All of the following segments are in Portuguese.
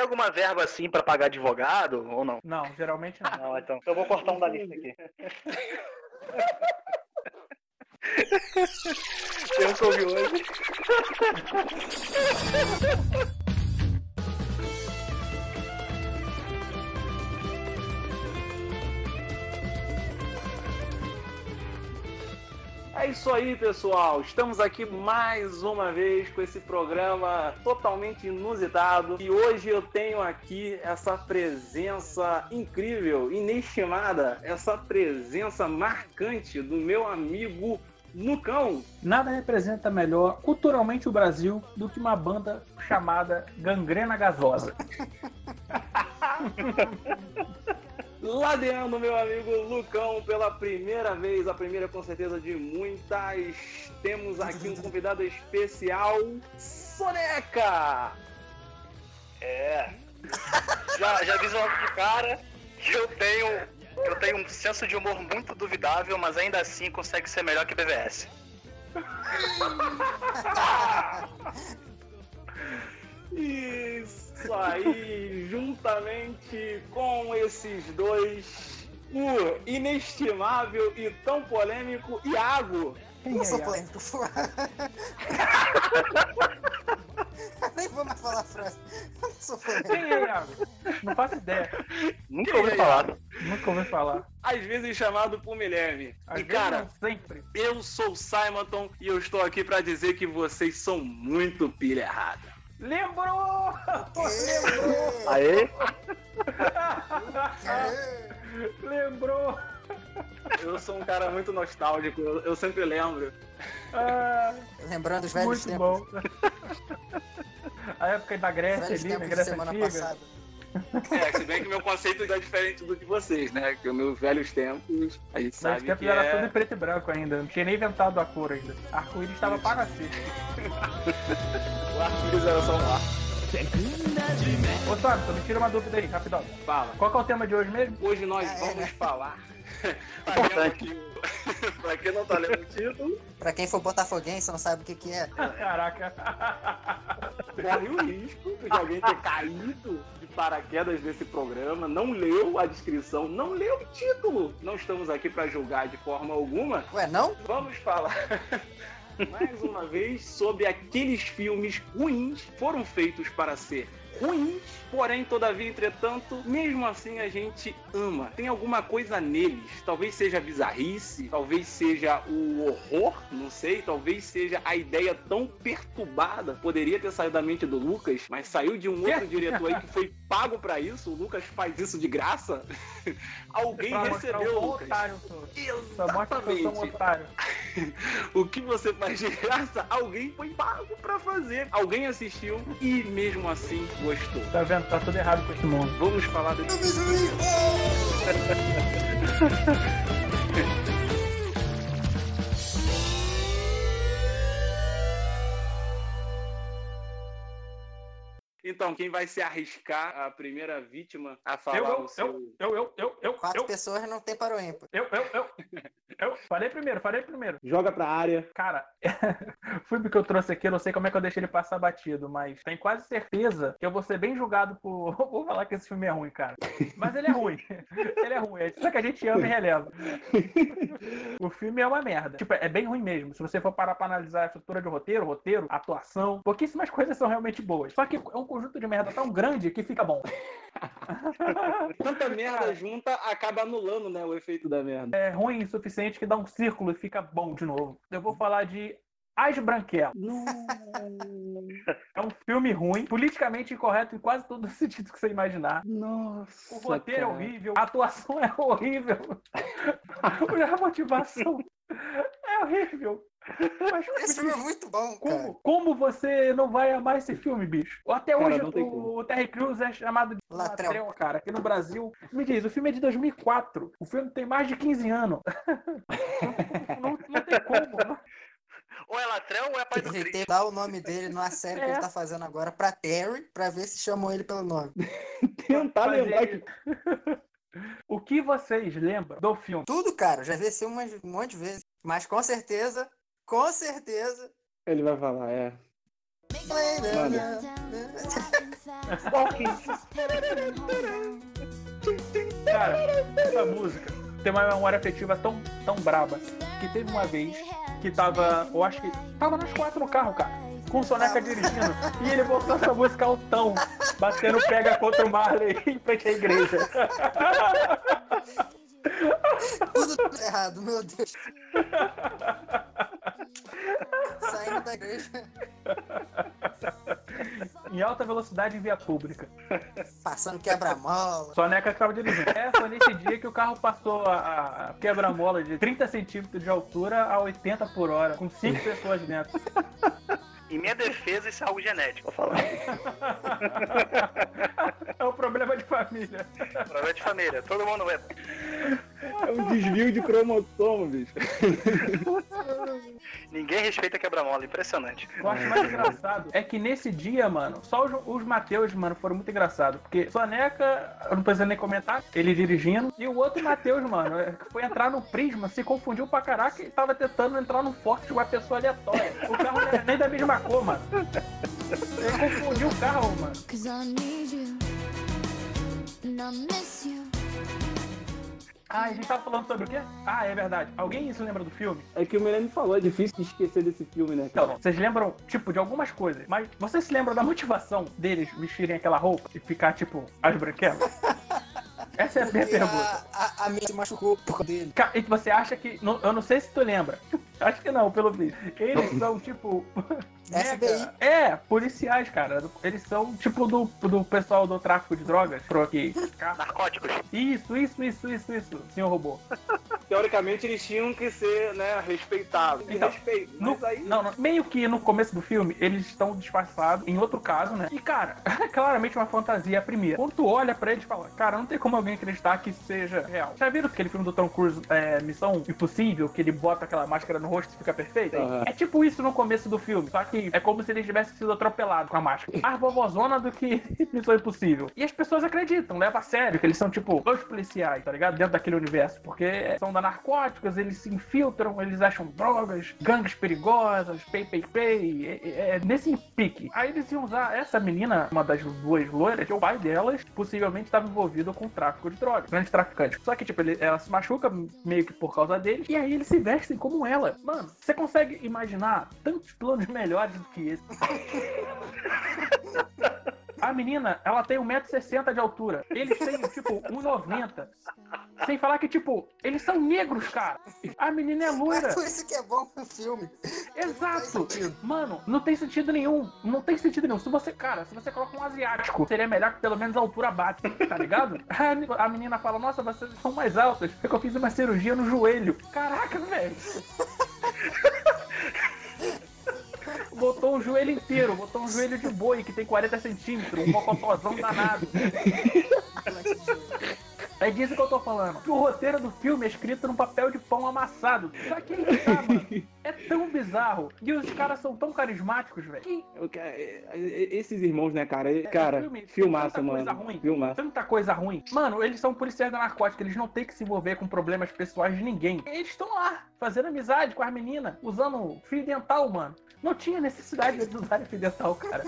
tem alguma verba assim pra pagar advogado ou não? Não, geralmente não. Não, então. Eu vou cortar um da lista aqui. Que ouvi hoje. É isso aí, pessoal. Estamos aqui mais uma vez com esse programa totalmente inusitado. E hoje eu tenho aqui essa presença incrível, inestimada, essa presença marcante do meu amigo Lucão. Nada representa melhor culturalmente o Brasil do que uma banda chamada Gangrena Gasosa. Ladeando meu amigo Lucão pela primeira vez, a primeira com certeza de muitas. Temos aqui um convidado especial, Soneca! É. Já, já aviso logo de cara que eu tenho, eu tenho um senso de humor muito duvidável, mas ainda assim consegue ser melhor que BVS. Isso aí, juntamente com esses dois, o inestimável e tão polêmico Iago. Eu não sou polêmico, pô. Nem vou mais falar a frase. Eu não sou polêmico. Quem é, Iago? Não faço ideia. Nunca ouvi falar. Nunca ouvi falar. Às vezes chamado por Milene. Às E cara, sempre. eu sou o Simonton e eu estou aqui pra dizer que vocês são muito pilha errada. Lembrou! Lembrou! Aê? Lembrou! Eu sou um cara muito nostálgico, eu, eu sempre lembro. Ah, Lembrando os velhos muito tempos. bom. A época da Grécia ali, na de Grécia semana Antiga. passada. É, se bem que meu conceito é diferente do de vocês, né? Que os meus velhos tempos, a gente Mas sabe tempos que era tudo é... em preto e branco ainda. Não tinha nem inventado a cor ainda. Arco-íris estava para nascer. O arco-íris era só um arco. Ô, Samson, me tira uma dúvida aí, rapidão. Fala. Qual que é o tema de hoje mesmo? Hoje nós É, vamos né? falar... Tá vendo que o- pra quem não tá lendo o título, Pra quem for botafoguense, não sabe o que, que é. Caraca. corre o risco de alguém ter caído de paraquedas nesse programa, não leu a descrição, não leu o título. Não estamos aqui para julgar de forma alguma. Ué, não? Vamos falar mais uma vez sobre aqueles filmes ruins que foram feitos para ser ruins, porém, todavia, entretanto, mesmo assim a gente ama. Tem alguma coisa neles. Talvez seja a bizarrice, talvez seja o horror, não sei, talvez seja a ideia tão perturbada. Poderia ter saído da mente do Lucas, mas saiu de um outro diretor aí que foi pago para isso. O Lucas faz isso de graça. Alguém Pra recebeu, o Lucas. otário sou um Exatamente. otário. O que você faz de graça, alguém foi pago pra fazer. Alguém assistiu e mesmo assim gostou. Tá vendo? Tá tudo errado com esse mundo. Vamos falar juí! Então, quem vai se arriscar a primeira vítima a falar Eu, eu, o seu. eu, eu, eu, eu, eu, Quatro eu, pessoas não tem para o ímpar. eu, eu, eu, eu. Falei primeiro, falei primeiro. Joga pra área. Cara, o filme que eu trouxe aqui, eu não sei como é que eu deixei ele passar batido, mas tenho quase certeza que eu vou ser bem julgado por. Vou falar que esse filme é ruim, cara. Mas ele é ruim. Ele é ruim. É só que a gente ama e releva. O filme é uma merda. Tipo, é bem ruim mesmo. Se você for parar pra analisar a estrutura de roteiro, roteiro, atuação, pouquíssimas coisas são realmente boas. Só que é um conjunto de merda tão grande que fica bom. Tanta merda junta acaba anulando, né, o efeito da merda. É ruim o suficiente que dá um círculo e fica bom de novo. Eu vou falar de As Branquelas. É um filme ruim, politicamente incorreto em quase todo o sentido que você imaginar. Nossa. O roteiro é cara. horrível, a atuação é horrível, a motivação é horrível. Mas Esse filme é muito bom, cara. como, como você não vai amar esse filme, bicho? Até Cara, hoje não o, o Terry Crews é chamado de Latrão. Latrão, cara. Aqui no Brasil, me diz, o filme é de 2004. O filme tem mais de 15 anos. não, não tem como. não- Ou é latrão ou é pai do que dar o nome dele numa série que É. ele tá fazendo agora pra Terry, pra ver se chamam ele pelo nome. Tentar Mas lembrar ele- que. O que vocês lembram do filme? Tudo, cara, já vi esse um monte de vezes. Mas com certeza, com certeza. Ele vai falar, é. Cara, essa música tem uma memória afetiva tão, tão braba que teve uma vez que tava, eu acho que tava nós quatro no carro, cara, com o Soneca dirigindo e ele botou essa música altão, batendo pega contra o Marley em frente à igreja. Tudo errado, meu Deus. Saindo da igreja, em alta velocidade em via pública. passando quebra-mola. Soneca que tava dirigindo. É, foi nesse dia que o carro passou a, a quebra-mola de 30 centímetros de altura a 80 por hora, com cinco pessoas dentro. Em minha defesa, isso é algo genético, vou falar. É um problema de família. Problema de família. Todo mundo é. É um desvio de cromossomo, bicho. Ninguém respeita quebra-mola, impressionante. Eu acho mais engraçado é que nesse dia, mano, só os, os Mateus, mano, foram muito engraçados. Porque Soneca, eu não preciso nem comentar, ele dirigindo. E o outro Mateus, mano, é, que foi entrar no Prisma, se confundiu pra caraca e tava tentando entrar no Forte de uma pessoa aleatória. O carro não era nem da mesma cor, mano. Ele confundiu o carro, mano. Ah, a gente tava falando sobre o quê? Ah, é verdade. Alguém se lembra do filme? É que o Milene falou, é difícil de esquecer desse filme, né? Então, vocês lembram, tipo, de algumas coisas, mas vocês se lembram da motivação deles vestirem aquela roupa e ficar, tipo, as branquelas? Essa é a minha pergunta. a, a, a minha se machucou por causa dele. E você acha que. Eu não sei se tu lembra. Acho que não, pelo visto. Eles são, tipo. FBI. É, policiais, cara. Eles são, tipo, do, do pessoal do tráfico de drogas. Pro aqui. Narcóticos. Isso, isso, isso, isso, isso, senhor robô. Teoricamente eles tinham que ser, né, respeitados. E Então, respeito. No- Mas aí. não, não, meio que no começo do filme, eles estão disfarçados em outro caso, né? E, cara, é claramente uma fantasia a primeira. Quando tu olha pra eles e fala, cara, não tem como alguém acreditar que isso seja real. Já viram aquele filme do Tom Cruise, é, Missão Impossível, que ele bota aquela máscara no rosto fica perfeito? Aham. É tipo isso no começo do filme, só que é como se eles tivessem sido atropelados com a máscara. Mais vovozona do que Missão Impossível. E as pessoas acreditam, levam a sério, que eles são, tipo, dois policiais, tá ligado? Dentro daquele universo. Porque são da narcóticos, eles se infiltram, eles acham drogas, gangues perigosas, pay, pay, pay. É, é- é nesse pique. Aí eles iam usar essa menina, uma das duas loiras, que o pai delas possivelmente estava envolvido com o tráfico de drogas, grande traficante. Só que, tipo, ele- ela se machuca meio que por causa dele, e aí eles se vestem como ela. Mano, você consegue imaginar tantos planos melhores do que esse? A menina, ela tem 1,60m de altura. Eles têm, tipo, 1,90m. Sem falar que, tipo, eles são negros, cara. A menina é loira. É por isso que é bom o filme. Exato. Sentido. Mano, não tem sentido nenhum. Não tem sentido nenhum. Se você, cara, se você coloca um asiático, seria melhor que pelo menos a altura bate, tá ligado? A menina fala, nossa, vocês são mais altas. É que eu fiz uma cirurgia no joelho. Caraca, velho. Botou um joelho inteiro, botou um joelho de boi que tem 40 centímetros, um mocotozão danado. É disso que eu tô falando. Que o roteiro do filme é escrito num papel de pão amassado. Só que que tá, mano. É tão bizarro. E os caras são tão carismáticos, velho. Que- é- é- Esses irmãos, né, cara? Cara, filme, tanta coisa mano. ruim. Filmaça. tanta coisa ruim. Mano, eles são policiais da narcótica, eles não têm que se envolver com problemas pessoais de ninguém. Eles estão lá, fazendo amizade com as meninas, usando fio dental, mano. Não tinha necessidade de usar fio dental, cara.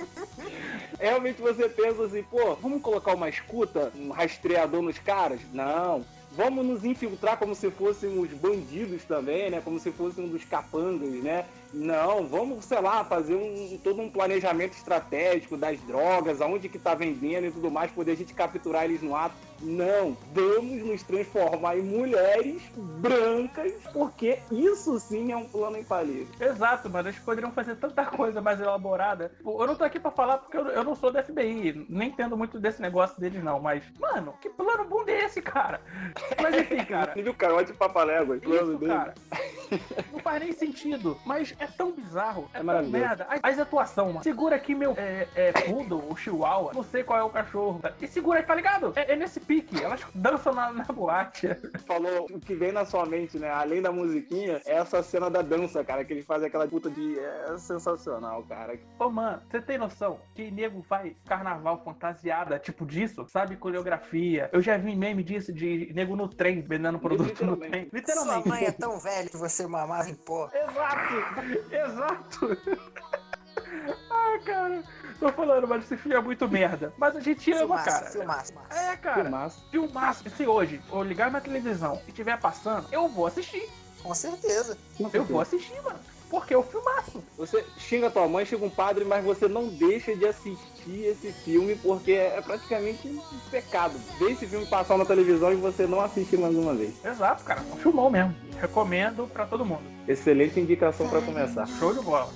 Realmente você pensa assim, pô, vamos colocar uma escuta, um rastreador nos caras? Não. Vamos nos infiltrar como se fôssemos bandidos também, né? Como se fôssemos dos capangas, né? Não, vamos, sei lá, fazer um, todo um planejamento estratégico das drogas, aonde que tá vendendo e tudo mais, poder a gente capturar eles no ato. Não, vamos nos transformar em mulheres brancas, porque isso sim é um plano infalível. Exato, mano. Eles poderiam fazer tanta coisa mais elaborada. Pô, Eu não tô aqui pra falar porque eu, não sou da FBI. Nem entendo muito desse negócio deles, não. Mas, mano, que plano bom é esse, cara? Mas enfim, cara. Nível carote papalégua, plano dele. cara. Não faz nem sentido. Mas é tão bizarro. É, É tão maravilhoso. merda. As, atuação, mano. Segura aqui meu é, é, poodle, o chihuahua. Não sei qual é o cachorro. tá? E segura aí, tá ligado? É, é nesse pique. Elas dançam na, na boate. falou o que vem na sua mente, né? Além da musiquinha, é essa cena da dança, cara, que eles fazem aquela puta de. É sensacional, cara. Ô, mano, você tem noção que nego vai carnaval fantasiada, tipo disso? Sabe coreografia? Eu já vi meme disso de nego no trem, vendendo produto no trem. Literalmente. Literalmente. Sua mãe é tão velha que você mamava em pó. Exato! Exato! ah, cara. Tô falando, mas esse filme é muito merda. Mas a gente ama, Filmaço, cara. filmaço. É, cara. Filmaço. Filmaço. Se hoje eu ligar minha televisão e estiver passando, eu vou assistir. Com certeza. Eu vou assistir, mano. Porque é o filmaço. Você xinga tua mãe, xinga um padre, mas você não deixa de assistir esse filme porque é praticamente um pecado. Ver esse filme passar na televisão e você não assistir mais uma vez. Exato, cara. Um filmão mesmo. Recomendo pra todo mundo. Excelente indicação pra começar. Show de bola.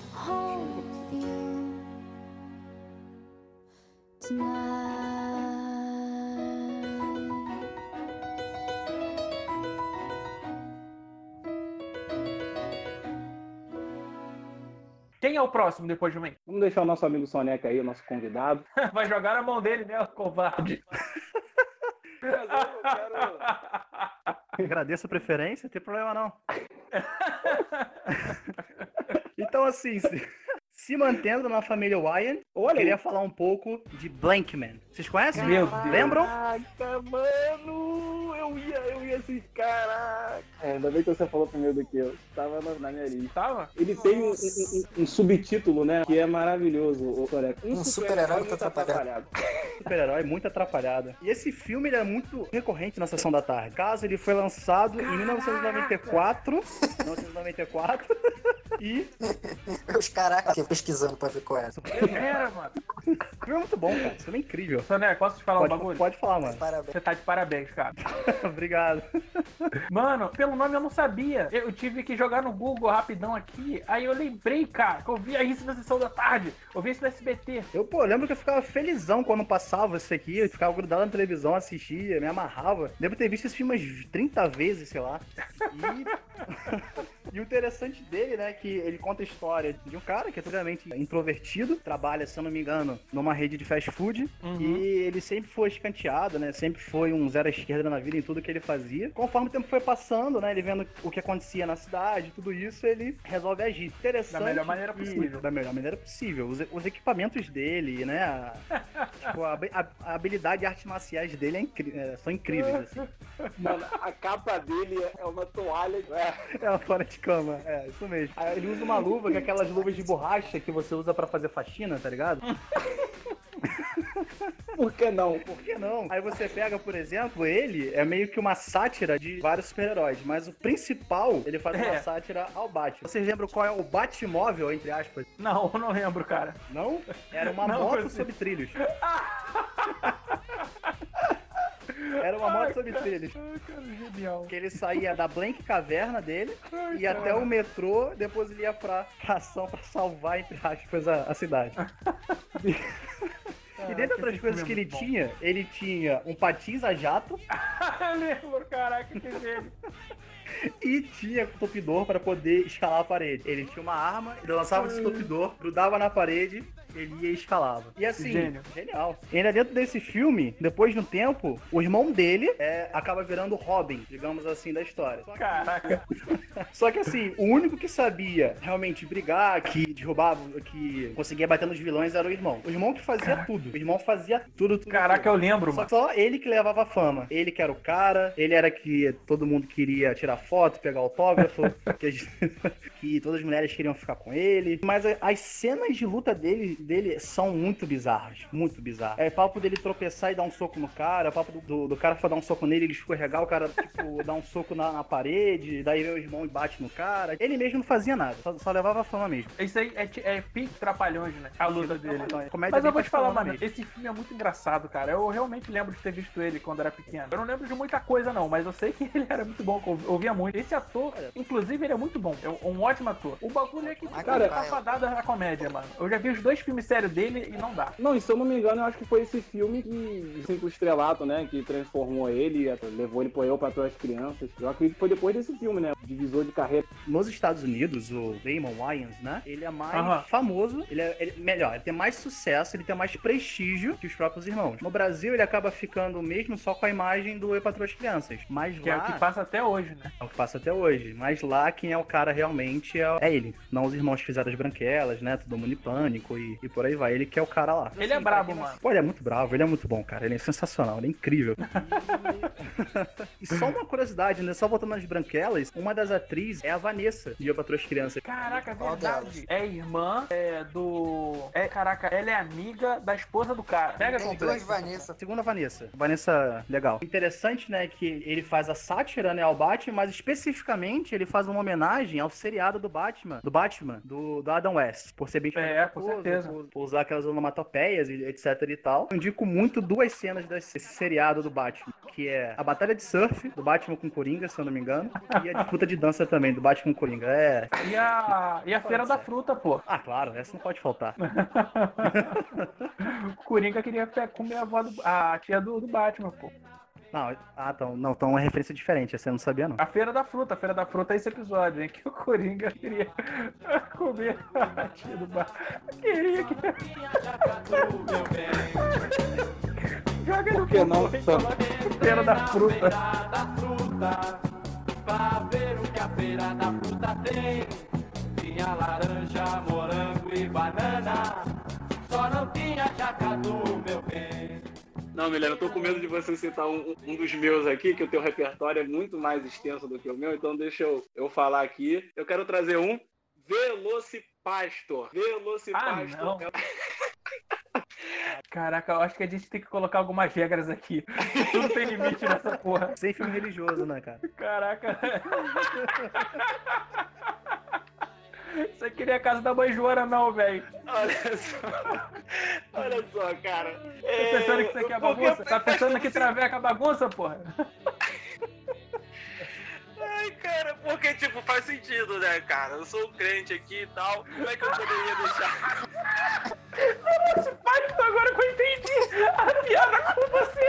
Quem é o próximo depois de mim? Vamos deixar o nosso amigo Soneca aí, o nosso convidado. Vai jogar na mão dele, né, o covarde? Agradeço a preferência, não tem problema não. então, assim, se, se mantendo na família Wyan, eu Olha aí. queria falar um pouco de Blankman. Vocês conhecem? Deus. Lembram? Caraca, mano! Eu ia, eu ia assim, caraca! É, ainda bem que você falou primeiro do que eu. Tava na, na minha lista. Tava? Ele tem um, um- um- um subtítulo, né? Que é maravilhoso, o Coreca. Um super-herói muito atrapalhado. Super-herói muito atrapalhado. E esse filme ele é muito recorrente na sessão da tarde. Caso ele foi lançado em 1994. 1994. e Os caras aqui pesquisando pra ver qual é. Era, mano. o filme é muito bom, cara. Filme é incrível. Soné, posso te falar um Pode, bagulho? pode falar, mano. Parabéns. Você tá de parabéns, cara. Obrigado. Mano, pelo nome eu não sabia. Eu tive que jogar no Google rapidão aqui. Aí eu lembrei, cara, que eu via isso na sessão da tarde. Eu vi isso no SBT. Eu, pô, lembro que eu ficava felizão quando passava isso aqui. Eu ficava grudado na televisão, assistia, me amarrava. Devo ter visto esse filme umas 30 vezes, sei lá. E... E o interessante dele, né, que ele conta a história de um cara que é totalmente introvertido, trabalha, se eu não me engano, numa rede de fast food, Uhum. e ele sempre foi escanteado, né, sempre foi um zero à esquerda na vida em tudo que ele fazia. Conforme o tempo foi passando, né, ele vendo o que acontecia na cidade, tudo isso, ele resolve agir. Interessante. Da melhor maneira e- possível. Da melhor maneira possível. Os, os equipamentos dele, né, a, tipo, a, a- a habilidade de artes marciais dele é incri- é, são incríveis, assim. Mano, a capa dele é uma toalha. É. É uma fora de cama, é, isso mesmo. Aí ele usa uma luva, que é aquelas luvas de borracha que você usa pra fazer faxina, tá ligado? Por que não? Por que não? Aí você pega, por exemplo, ele é meio que uma sátira de vários super-heróis, mas o principal, ele faz uma É. sátira ao Batman. Vocês lembram qual é o Batmóvel, entre aspas? Não, eu não lembro, cara. Não? Era uma Não, moto sobre trilhos. Era uma moto sobre trilhos. Ai, cara, genial. Que ele saía da Blank Caverna dele, Ai, ia até o metrô, depois ele ia pra pra ação pra salvar, entre aspas, a, a cidade. E Caraca, dentre outras coisas filme que é ele bom. tinha, ele tinha um patins a jato eu lembro, caraca, que gênio. e tinha estupidor para poder escalar a parede. Ele tinha uma arma, ele lançava esse estupidor, grudava na parede, ele ia escalava. E assim, Gênio. genial. E ainda dentro desse filme, depois de um tempo, o irmão dele é, acaba virando o Robin, digamos assim, da história. Só que- Caraca. Só que assim, o único que sabia realmente brigar, que derrubava, que conseguia bater nos vilões era o irmão. O irmão que fazia tudo. O irmão fazia tudo, tudo. Caraca, tudo. eu lembro, Só mano. que só ele que levava fama. Ele que era o cara, ele era que todo mundo queria tirar foto, pegar autógrafo, que, as- que todas as mulheres queriam ficar com ele. Mas as cenas de luta dele, dele são muito bizarras, muito bizarras. É papo dele tropeçar e dar um soco no cara, é papo do, do, do cara for dar um soco nele, ele escorregar, o cara, tipo, dar um soco na, na parede, daí vem o irmão e bate no cara. Ele mesmo não fazia nada, só, só levava a fama mesmo. Isso aí é, é pique trapalhões, né? A luta dele. Comédia Mas eu vou te falar, mano, mesmo. esse filme é muito engraçado, cara. Eu realmente lembro de ter visto ele quando era pequeno. Eu não lembro de muita coisa, não, mas eu sei que ele era muito bom, eu ouvia muito. Esse ator, inclusive, ele é muito bom. É um ótimo ator. O bagulho é que cara, tá fadada a comédia, mano. Eu já vi os dois filmes sérios dele e não dá. Não, e se eu não me engano, eu acho que foi esse filme que, assim, o estrelato, né, que transformou ele, levou ele pro eu para as crianças. Eu acredito que foi depois desse filme, né, divisor de carreira. Nos Estados Unidos, o Damon Wayans, né? Ele é mais Aham. famoso, ele é ele- melhor, ele tem mais sucesso, ele tem mais prestígio que os próprios irmãos. No Brasil, ele acaba ficando mesmo só com a imagem do Eu Patroa as Crianças. Mas Que é lá, o que passa até hoje, né? é o que passa até hoje. Mas lá, quem é o cara realmente é, é ele. Não os irmãos que fizeram as branquelas, né? Todo mundo em pânico e E por aí vai. Ele que é o cara lá. Ele é brabo, mano. Pô, ele é muito bravo, ele é muito bom, cara. Ele é sensacional, ele é incrível. e só uma curiosidade, né? Só voltando nas branquelas, uma das atrizes é a Vanessa, de Eu Patroa as Crianças. Caraca, é verdade. É irmã é, do. É, caraca, ela é amiga da esposa do cara. Pega Tem com duas Vanessa. Segunda Vanessa. Vanessa, legal. Interessante, né, que ele faz a sátira, né, ao Batman, mas especificamente ele faz uma homenagem ao seriado do Batman, do Batman, do, do Adam West, por ser bem É, com certeza. Por, por usar aquelas onomatopeias e etc e tal. Eu indico muito duas cenas desse seriado do Batman, que é a batalha de surf do Batman com Coringa, se eu não me engano, e a disputa de dança também do Batman com Coringa. É... E a, e a Feira da Fruta, pô. Ah, claro, essa não pode faltar. O Coringa queria comer a avó do, a tia do, do Batman, pô. Não, ah, então, não, então é uma referência diferente, eu não sabia não. A Feira da Fruta, a Feira da Fruta é esse episódio, hein? Que o Coringa queria comer a tia do Batman. Queria que. Joga no que não, Sam? Feira da Fruta. da fruta Pra ver o que a feira da fruta tem Tinha laranja, morango e banana Só não tinha bem Não, Milena, eu tô com medo de você citar um, um dos meus aqui, que o teu repertório é muito mais extenso do que o meu, então deixa eu, eu falar aqui. Eu quero trazer um Velocipastor. Velocipastor. Ah, não. é- Caraca, eu acho que a gente tem que colocar algumas regras aqui. Tudo tem limite nessa porra. Sem filme religioso, né, cara? Caraca. Você queria a casa da mãe Joana, não, velho. Olha só. Olha só, cara. Tá pensando que isso aqui é bagunça? Tá pensando que traveca é bagunça, porra? Ai, cara, porque, tipo, faz sentido, né, cara? Eu sou um crente aqui e tal. Como é que eu poderia deixar? Esse pacto agora que eu entendi a piada com você.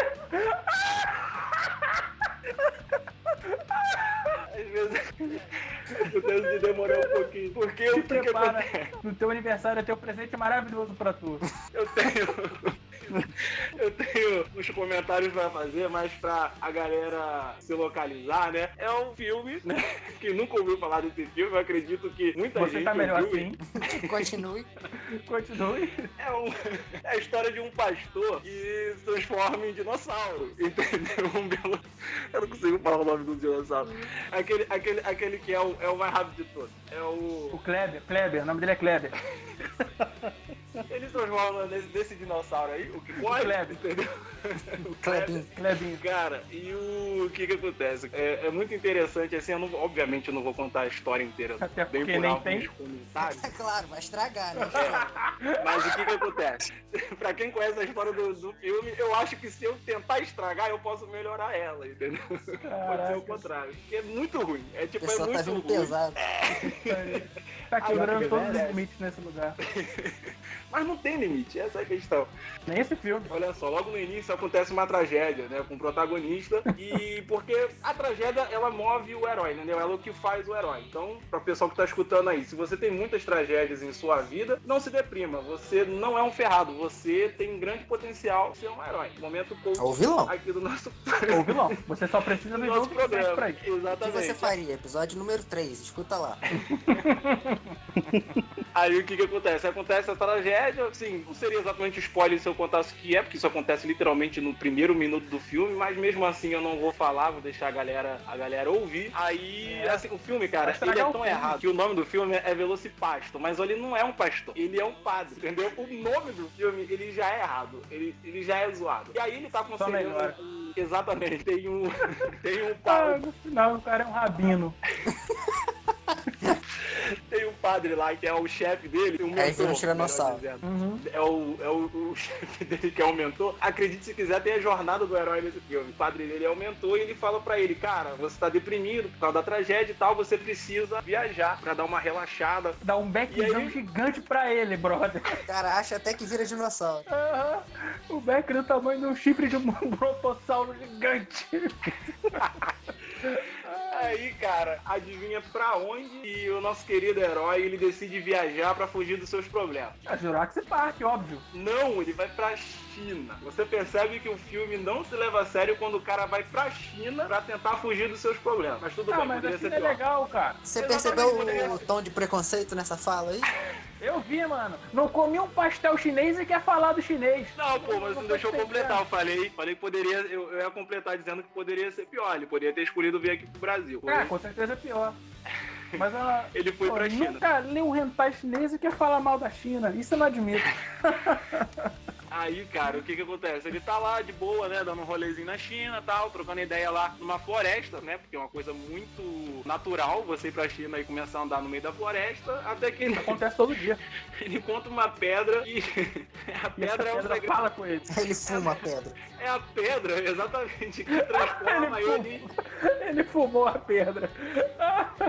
Às vezes acontece de demorar um pouquinho. Porque Se o que, que prepara. No teu aniversário é teu presente maravilhoso pra tu. Eu tenho. Eu tenho uns comentários pra fazer, mas pra a galera se localizar, né? É um filme, né? Que nunca ouviu falar desse filme. Eu acredito que muita Você gente. tá melhor ouviu. assim. Continue. Continue. É, um- é a história de um pastor que se transforma em dinossauro. Entendeu? Um belo- Eu não consigo falar o nome do dinossauro. Aquele, aquele, aquele que é o, é o mais rápido de todos. É o. O Kleber, Kleber, o nome dele é Kleber. Ele se transforma nesse, desse dinossauro aí, o que pode, Kleber. entendeu? O Clebinho. Clebinho. Cara, e o que que acontece? É, é muito interessante, assim, eu não, obviamente eu não vou contar a história inteira. Até bem porque por nem tem. comentários. É claro, vai estragar, né? Mas o que que acontece? pra quem conhece a história do, do filme, eu acho que se eu tentar estragar, eu posso melhorar ela, entendeu? Pode ser Caraca. o contrário. Porque é muito ruim. É tipo, é pessoal muito tá vindo ruim. pesado. Tá quebrando Agora, todos os velho. limites nesse lugar. Mas não tem limite, essa é a questão. Nem esse filme. Olha só, logo no início acontece uma tragédia, né, com o protagonista, e porque a tragédia, ela move o herói, entendeu? Ela é o que faz o herói. Então, para o pessoal que tá escutando aí, se você tem muitas tragédias em sua vida, não se deprima, você não é um ferrado, você tem grande potencial de ser um herói. Momento coach Ou vilão. aqui do nosso, Ou vilão. Você só precisa do ver nosso programa. pra isso. O que Exatamente. você faria? Episódio número 3, escuta lá. Aí o que que acontece? Acontece a tragédia, assim, não seria exatamente spoiler se eu contasse o que é, porque isso acontece literalmente no primeiro minuto do filme, mas mesmo assim eu não vou falar, vou deixar a galera, a galera ouvir. Aí, É. assim, o filme, cara, ele é tão filme. errado que o nome do filme é Velocipasto, mas ele não é um pastor, ele é um padre, entendeu? O nome do filme, ele já é errado, ele, ele já é zoado. E aí ele tá um- Exatamente, tem um, tem um Ah, padre, no final o cara é um rabino. tem um padre lá que é o chefe dele, um Aí vira um mentor, tiranossauro. Uhum. é o, é o, o chefe dele que é o mentor. Acredite se quiser, tem a jornada do herói nesse filme. O padre dele é o mentor e ele fala pra ele, cara, você tá deprimido por causa da tragédia e tal, você precisa viajar pra dar uma relaxada. Dá um backzão aí? gigante pra ele, brother. Cara acha até que vira dinossauro. Aham. O back do tamanho de um chifre de um brontossauro gigante. Aí, cara, adivinha pra onde e o nosso querido herói, ele decide viajar pra fugir dos seus problemas. A Jurassic Park, óbvio. Não, ele vai pra China. Você percebe que o filme não se leva a sério quando o cara vai pra China pra tentar fugir dos seus problemas. Mas tudo Ah, bem, mas poderia a ser China é pior. legal, cara. Você Exatamente, percebeu o tom de preconceito nessa fala aí? Eu vi, mano. Não comi um pastel chinês e quer falar do chinês. Não, pô, mas não Não deixou completar. Eu falei, falei que poderia. Eu, eu ia completar dizendo que poderia ser pior. Ele poderia ter escolhido vir aqui pro Brasil. Ah, com certeza é pior. Mas ela. Ele foi Pô, pra China. nunca leu um hentai chinês e quer falar mal da China. Isso eu não admito. Aí, cara, o que que acontece? Ele tá lá de boa, né, dando um rolezinho na China tal, trocando ideia lá numa floresta, né, porque é uma coisa muito natural você ir pra China e começar a andar no meio da floresta, até que ele, Acontece todo dia. ele encontra uma pedra e a E essa pedra é o pedra segredo. fala com ele. Ele fuma a pedra. É a pedra, exatamente, que transforma Ele ele. Ele fumou a pedra.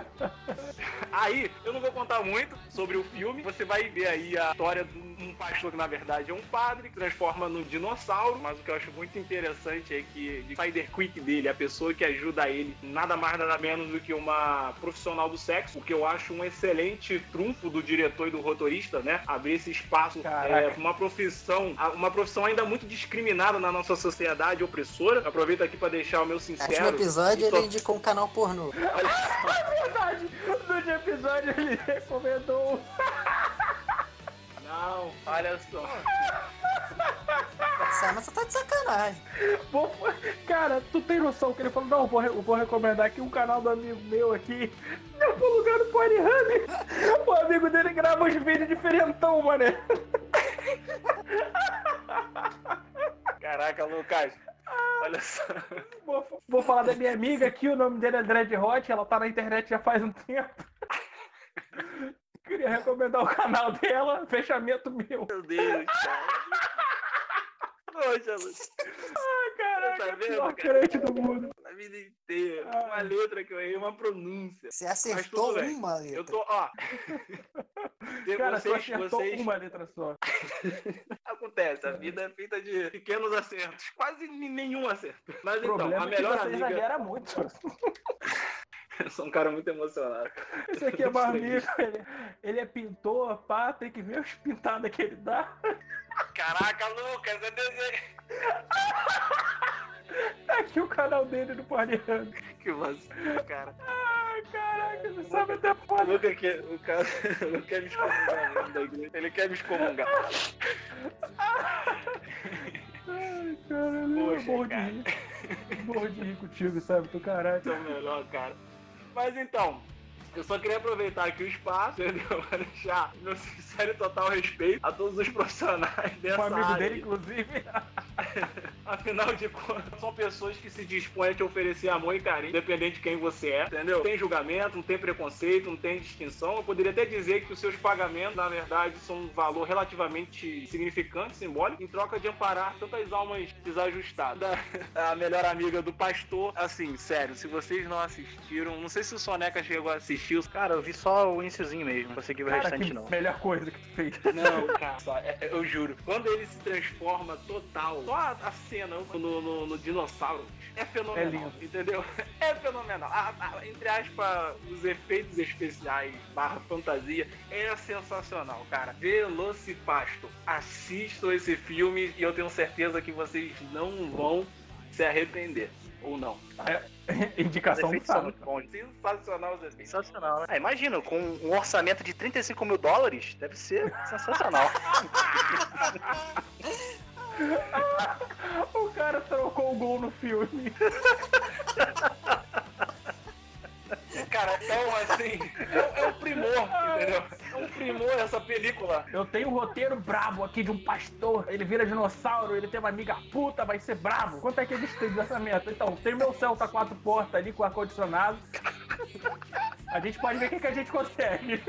Aí, eu não vou contar muito sobre o filme. Você vai ver aí a história de um pastor que na verdade é um padre que transforma num dinossauro. Mas o que eu acho muito interessante é que de Spider Quick dele, a pessoa que ajuda ele, nada mais nada menos do que uma profissional do sexo, o que eu acho um excelente trunfo do diretor e do roteirista, né? Abrir esse espaço é, uma profissão, uma profissão ainda muito discriminada na nossa sociedade opressora. Aproveito aqui para deixar o meu No sincero. último episódio ele indicou um canal pornô. Só. Verdade. No último episódio ele recomendou. Não, olha só. Sana, você tá de sacanagem. Vou- Cara, tu tem noção que ele falou, não, vou, vou recomendar aqui um canal do amigo meu aqui. Eu vou lugar do Pornhub. O amigo dele grava uns vídeos diferentão, mané. Caraca, Lucas. Olha só. Vou, vou falar da minha amiga aqui, o nome dele é Dread Hot, ela tá na internet já faz um tempo. Queria recomendar o canal dela, fechamento meu. Meu Deus, cara. Poxa, Lucas. Caraca, Tá é o vendo, pior cara? crente do mundo. A vida inteira. Uma letra que eu errei, uma pronúncia. Você Mas acertou bem. uma letra. Eu tô, ó. Cara, vocês, acertou vocês. uma letra só. Acontece, a vida é feita de pequenos acertos. Quase nenhum acerto. Mas então, problema a é que melhor você amiga. exagera muito. Eu sou um cara muito emocionado. Esse aqui é amigo, ele, ele é pintor, pá, tem que ver as pintadas que ele dá. Caraca, Lucas, é desenho. Tá aqui o canal dele no Pornhub. Que vacilo, cara. Ai, caraca, você sabe até O. Lucas quer, o cara, Lucas quer me excomungar da igreja. Ele quer me excomungar. Ai, cara, eu Poxa, morro de cara. rir. Morro de rir contigo, sabe, do caralho. É o melhor, cara. Mas então, eu só queria aproveitar aqui o espaço, entendeu? Pra deixar meu sincero e total respeito a todos os profissionais dessa Um amigo área. dele, inclusive. Afinal de contas, são pessoas que se dispõem a te oferecer amor e carinho, independente de quem você é, entendeu? Não tem julgamento, não tem preconceito, não tem distinção. Eu poderia até dizer que os seus pagamentos, na verdade, são um valor relativamente significante, simbólico, em troca de amparar tantas almas desajustadas. Da- A melhor amiga do pastor, assim, sério, se vocês não assistiram, não sei se o Soneca chegou a assistir. Cara, eu vi só o iniciozinho mesmo, não consegui ver o restante que não. melhor coisa que tu fez. Não, cara, só, é- é- eu juro. Quando ele se transforma total, só a, a cena no, no- no dinossauro é fenomenal. É lindo. Entendeu? É fenomenal. A- a- entre aspas, os efeitos especiais barra fantasia é sensacional, cara. Velocipasto. Assistam esse filme e eu tenho certeza que vocês não vão se arrepender. Ou não. Os Indicação do são sábado. muito bons. Sensacional os efeitos. Sensacional, né? Ah, imagina, com um orçamento de 35 mil dólares, deve ser sensacional. O cara trocou o gol no filme. Cara, então assim, é, é um primor, entendeu? É um primor essa película. Eu tenho um roteiro brabo aqui de um pastor. Ele vira dinossauro, ele tem uma amiga puta, vai ser brabo. Quanto é que eles têm de orçamento? Então, tem meu Celta quatro portas ali com ar-condicionado. A gente pode ver o que, que a gente consegue.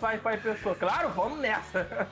Pai, pai pensou, claro, vamos nessa.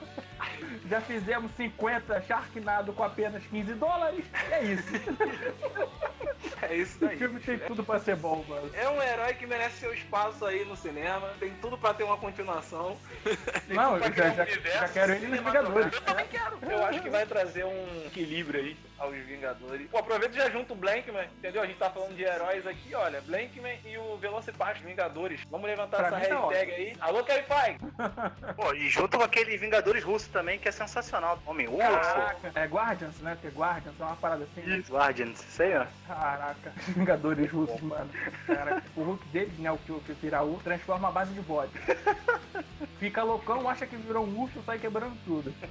Já fizemos 50 Sharknado com apenas 15 dólares. É isso. É isso O aí. filme tem tudo pra ser bom, mano. É um herói que merece seu espaço aí no cinema. Tem tudo pra ter uma continuação. Não, eu já, já, um universo já quero ele nos Vingadores. Eu também quero. Eu acho que vai trazer um equilíbrio aí aos Vingadores. Pô, aproveita e já junta o Blankman, entendeu? A gente tá falando de heróis aqui, olha. Blankman e o Velocipasto, Vingadores. Vamos levantar Pra essa tá hashtag aí. Alô, Caifai! Pô, e junto com aquele Vingadores russo também, que é sensacional. Homem Urso, Caraca. É Guardians, né? Tem Guardians, é uma parada assim. Guardians, isso aí, ó. Caraca, Vingadores russos, mano. Cara, o Hulk deles, né? O que o Firaú, transforma a base de bode. fica loucão, acha que virou um urso, sai quebrando tudo.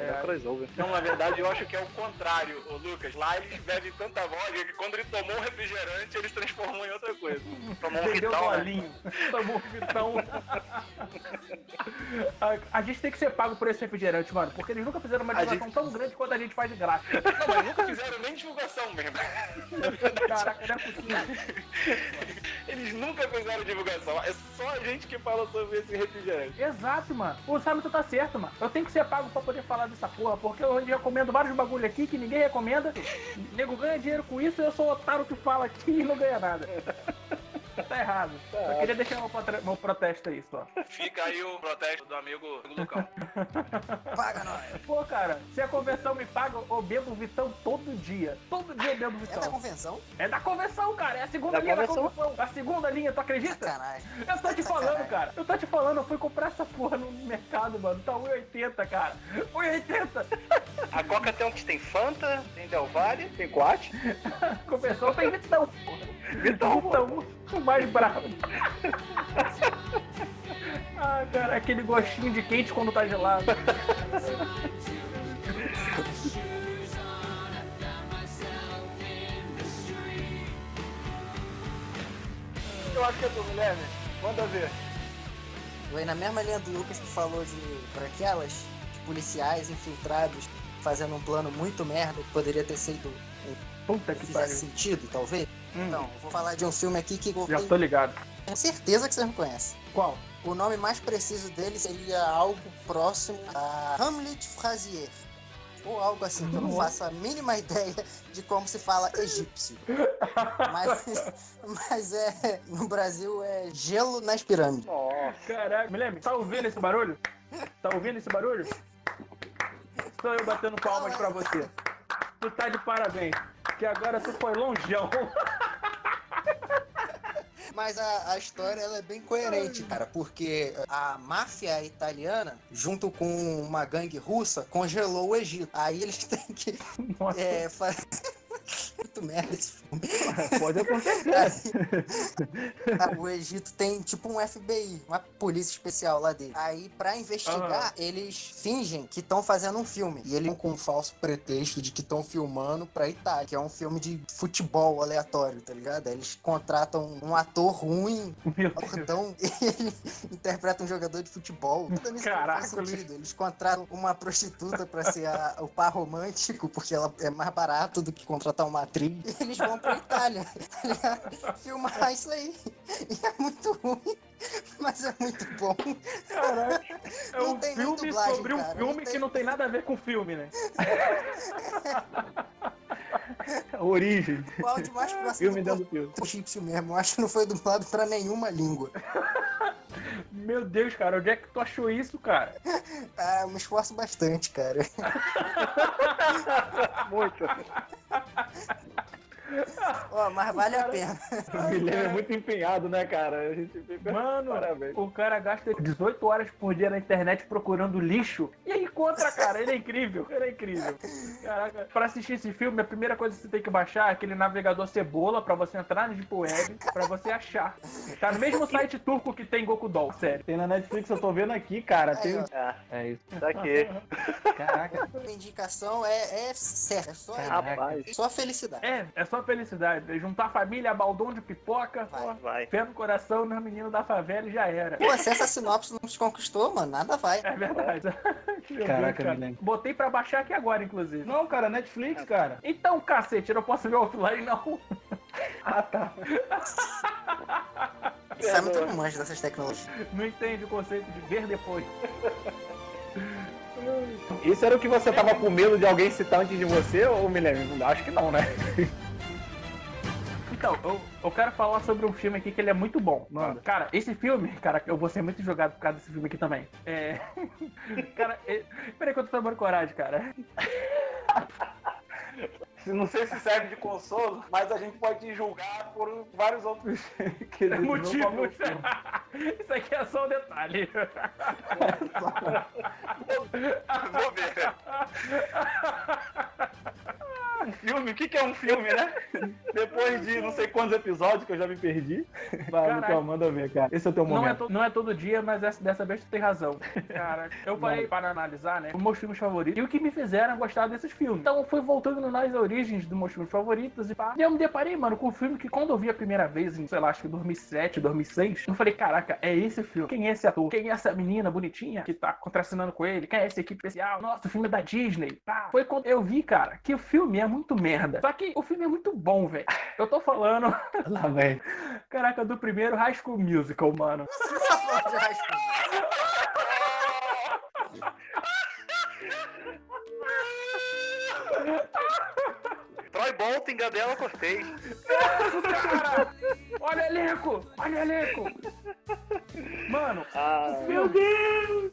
É é. crossover. Não, na verdade eu acho que é o contrário, ô Lucas. Lá eles bebem tanta vodka que quando ele tomou um refrigerante, ele se transformou em outra coisa. Tomou um Vendeu vitão, né? bolinho, tomou um vitão. a, a gente tem que ser pago por esse refrigerante, mano, porque eles nunca fizeram uma divulgação tão grande quanto a gente faz de graça. Não, mas nunca fizeram nem divulgação mesmo. Caraca, não é possível. Eles nunca fizeram divulgação. É só a gente que fala sobre esse refrigerante. Exato, mano. O Samito tá certo, mano. Eu tenho que ser pago pra poder falar dessa porra, porque eu recomendo vários bagulho aqui que ninguém recomenda. Nego ganha dinheiro com isso e eu sou o otário que fala aqui e não ganha nada. Tá errado. Eu queria deixar meu, meu protesto aí só. Fica aí o protesto do amigo Lucão. Paga nós. Pô, cara, se a convenção me paga, eu bebo Vitão todo dia. Todo dia eu bebo É da Vitão. convenção? É da convenção, cara. É a segunda Da linha da convenção. convenção. A segunda linha, tu acredita? Sacanagem. Eu tô te falando, cara. Eu tô te falando, eu fui comprar essa porra no mercado, mano. Tá 1,80, cara. 1,80. A Coca tem um que tem Fanta, tem Del Valle. Tem quat? Convenção tem Vitão, porra. Vitão, Vitão, o mais bravo. ah, cara, aquele gostinho de quente quando tá gelado. Eu acho que é tu, Guilherme. Manda ver. Foi na mesma linha do Lucas que falou de branquelas, de policiais infiltrados fazendo um plano muito merda que poderia ter sido Puta que fizesse pariu. sentido, talvez. Hum, Então, vou falar de um filme aqui que já tenho tô ligado. certeza que vocês não conhecem. Qual? O nome mais preciso dele seria algo próximo a Hamlet Frazier. Ou algo assim, que eu não faço a mínima ideia de como se fala egípcio. Mas, mas é. No Brasil é gelo nas pirâmides. Nossa. Caraca, Guilherme, tá ouvindo esse barulho? Tá ouvindo esse barulho? Estou eu batendo palmas pra você. Tu tá de parabéns, que agora tu foi longeão. Mas a, a história ela é bem coerente, cara, porque a máfia italiana, junto com uma gangue russa, congelou o Egito. Aí eles têm que é, fazer. Muito merda esse filme. Pode acontecer. Aí, o Egito tem tipo um FBI, uma polícia especial lá dele. Aí, pra investigar, Aham. eles fingem que estão fazendo um filme. E eles vão com um falso pretexto de que estão filmando pra Itália, que é um filme de futebol aleatório, tá ligado? Aí eles contratam um ator ruim, meu Deus. gordão, e ele interpreta um jogador de futebol. Tudo Caraca, não faz sentido. Eles contratam uma prostituta pra ser a- o par romântico, porque ela é mais barato do que contratar uma atriz. Eles vão pra Itália tá filmar isso aí. E é muito ruim, mas é muito bom. Caraca, é Não um tem filme dublagem, sobre um cara, filme não que tem- não tem nada a ver com filme, né? Origem. O áudio mais próximo Filme do dando filme. egípcio mesmo. Eu acho que não foi dublado pra nenhuma língua. Meu Deus, cara, onde é que tu achou isso, cara? Ah, eu me esforço bastante, cara. Muito. Mas vale a pena. O Guilherme é muito empenhado, né, cara? A gente fica. Mano, Parabéns. o cara gasta 18 horas por dia na internet procurando lixo e aí encontra, cara. Ele é incrível, ele é incrível. Caraca, pra assistir esse filme, a primeira coisa que você tem que baixar é aquele navegador cebola pra você entrar no Deep Web, pra você achar. Tá no mesmo site turco que tem Goku Doll, sério. Tem na Netflix, eu tô vendo aqui, cara. Tem... Ah, é isso. Tá aqui. Caraca. A indicação é, é certa. É só, Rapaz. só felicidade. É, é só felicidade. Juntar a família, baldão de pipoca, Vai. ó, Vai. fé no coração no menino da favela e já era. Pô, se essa sinopse não te conquistou, mano, nada vai. É verdade. Caraca, cara. Milene. Botei pra baixar aqui agora, inclusive. Não, cara, Netflix, cara. Então, cacete, eu não posso ver offline, não. Ah, tá. Sabe, tu não manja dessas tecnologias. Não entende o conceito de ver depois. Isso era o que você tava com medo de alguém citar antes de você, ou Milene? Acho que não, né? Então, eu, eu quero falar sobre um filme aqui que ele é muito bom. Manda. Cara, esse filme, cara, eu vou ser muito jogado por causa desse filme aqui também. É. cara, é... peraí que eu tô tomando coragem, cara. Não sei se serve de consolo, mas a gente pode julgar por vários outros só Motivos. Isso aqui é só um detalhe. Vou ver. Um filme? O que, que é um filme, né? Depois de não sei quantos episódios que eu já me perdi. Lucão, manda ver, cara. Esse é o teu Não é, momento. to- não é todo dia, mas essa- dessa vez tu tem razão. Cara, eu parei para analisar, né? Os meus filmes favoritos e o que me fizeram gostar desses filmes. Então eu fui voltando nas origens dos meus filmes favoritos e pá. E eu me deparei, mano, com um filme que quando eu vi a primeira vez, em, sei lá, acho que 2007, 2006, eu falei, caraca, é esse filme. Quem é esse ator? Quem é essa menina bonitinha que tá contracenando com ele? Quem é essa equipe especial? Nossa, o filme é da Disney. Pá. Foi quando eu vi, cara, que o filme é muito merda. Só que o filme é muito bom, velho. Eu tô falando, Lá, velho. caraca, do primeiro High School Musical, mano. Por favor, de High School Musical. Troy Bolton Gabriela Cortez. Cara, olha o elenco! Olha o elenco! Mano, Ah, meu Deus!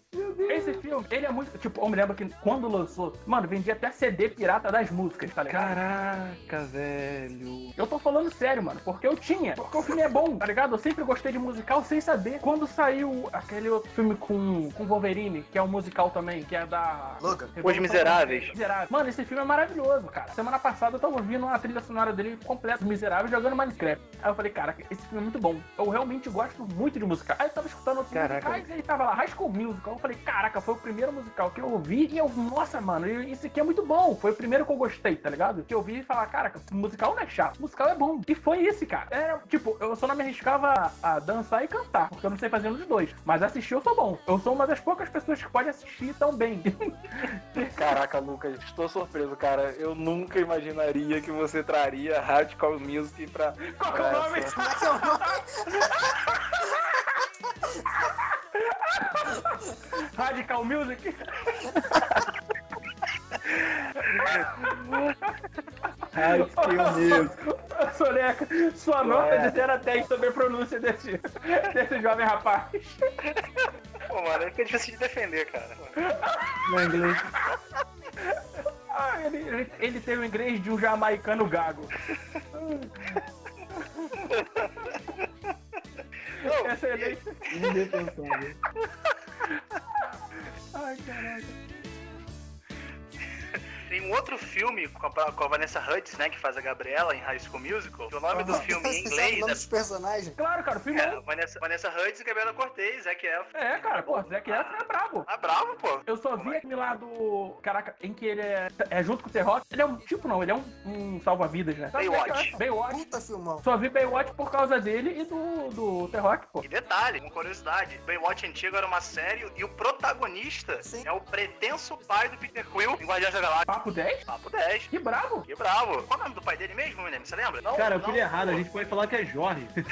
Esse filme, ele é muito. Tipo, eu me lembro que quando lançou, mano, vendia até CD pirata das músicas, tá ligado? Caraca, velho. Eu tô falando sério, mano, porque eu tinha. Porque o filme é bom, tá ligado? Eu sempre gostei de musical sem saber. Quando saiu aquele outro filme com, com Wolverine, que é um musical também, que é da. Logan. Os Miseráveis. Miseráveis. Mano, esse filme é maravilhoso, cara. Semana passada eu tava ouvindo a trilha sonora dele completa, Os Miseráveis, jogando Minecraft. Aí eu falei, cara, esse filme é muito bom. Eu realmente gosto muito de musical. Aí eu tava escutando outros Caraca. musicais e aí tava lá, High School Musical. Eu falei, caraca, foi o primeiro musical que eu ouvi e eu, nossa, mano, isso aqui é muito bom. Foi o primeiro que eu gostei, tá ligado? Que eu vi e falar, caraca, musical não é chato, musical é bom. E foi esse, cara. Era, tipo, eu só não me arriscava a dançar e cantar, porque eu não sei fazer um dos dois. Mas assistir eu sou bom. Eu sou uma das poucas pessoas que pode assistir tão bem. Caraca, Lucas, estou surpreso, cara. Eu nunca imaginaria que você traria Hardcore Music pra. Qual que é o nome? essa. Como é que é o nome? Radical Music? Hardcore Music. Soneca, sua nota É. de 0 a 10 sobre a pronúncia desse, desse jovem rapaz. Pô, mano, fica difícil de defender, cara. No inglês. Ah, ele, ele, ele tem o inglês de um jamaicano gago. Excelente. Indefensável. Ai, caraca. Tem um outro filme com a, com a Vanessa Hudgens, né, que faz a Gabriela em High School Musical. que O nome do filme em sabe o inglês nome é dos personagens? Claro, cara, o filme É, é. Vanessa, Vanessa Hudgens e Gabriela Cortez, Zac Efron. É, cara, pô, Zac Efron é brabo. Ah, bravo, pô. Eu só vi aquele lá do. Caraca, em que ele é, é junto com o T-Rock. Ele é um. Tipo, não, ele é um, um salva-vidas, né? Baywatch. Baywatch. Puta filmão. Só vi Baywatch por causa dele e do, do T-Rock, pô. E detalhe, uma curiosidade, Baywatch Antigo era uma série e o protagonista Sim. é o pretenso pai do Peter Quill em Guardiões da Galáxia. Papo 10? Papo 10. Que brabo. Que bravo. Qual é o nome do pai dele mesmo, William? Você lembra? Não, Cara, eu fui errado, a gente pode falar que é Jorge.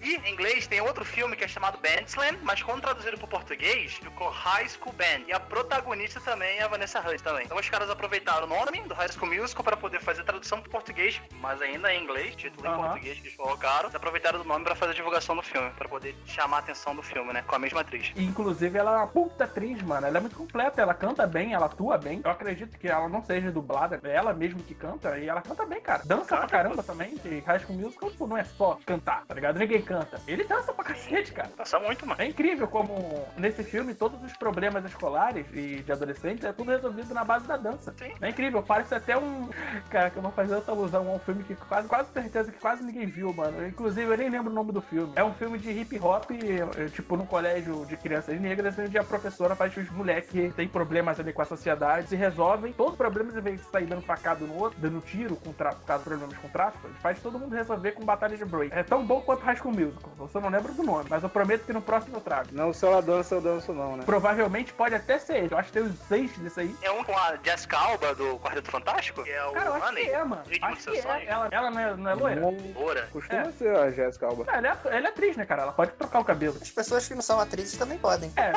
E em inglês tem outro filme que é chamado Bandsland, mas quando traduzido pro português, ficou High School Band. E a protagonista também é a Vanessa Hudgens também. Então os caras aproveitaram o nome do High School Musical para poder fazer a tradução pro português, mas ainda em inglês, título em Aham. português que eles colocaram. Aproveitaram o nome para fazer a divulgação do filme, para poder chamar a atenção do filme, né? Com a mesma atriz. Inclusive, ela é uma puta atriz, mano. Ela é muito completa, ela canta bem, ela atua bem. Eu acredito que ela não seja dublada, é ela mesmo que canta, e ela canta bem, cara. Dança pra caramba também, de High School Musical, tipo, não é só cantar, tá ligado? Ninguém canta. Ele dança pra cacete, cara. Passa muito, mano. É incrível como nesse filme todos os problemas escolares e de adolescentes é tudo resolvido na base da dança. Sim. É incrível, parece até um. Cara, que eu vou fazer outra alusão a um filme que quase, quase certeza que quase ninguém viu, mano. Inclusive, eu nem lembro o nome do filme. É um filme de hip hop, eh, tipo, num colégio de crianças negras, onde a professora faz os moleques que têm problemas ali com a sociedade se resolvem. Todos os problemas, em vez de sair dando facada no outro, dando tiro com tráfico, caso problemas com tráfico, ele faz todo mundo resolver com batalha de break. É tão bom quanto High School Musical. Eu só não lembro do nome, mas eu prometo que no próximo eu trago. Não, se ela dança, eu danço não, né? Provavelmente pode até ser ele. Eu acho que tem uns seis desse aí. É um com a Jessica Alba do Quarteto Fantástico, que é o Cara, eu acho Honey. que é, mano. Acho que é. Ela, ela não, é, não é loira? Loura. Costuma É. ser a Jéssica Alba. Ah, Ela é, ela é atriz, né, cara? Ela pode trocar o cabelo. As pessoas que não são atrizes também podem. É.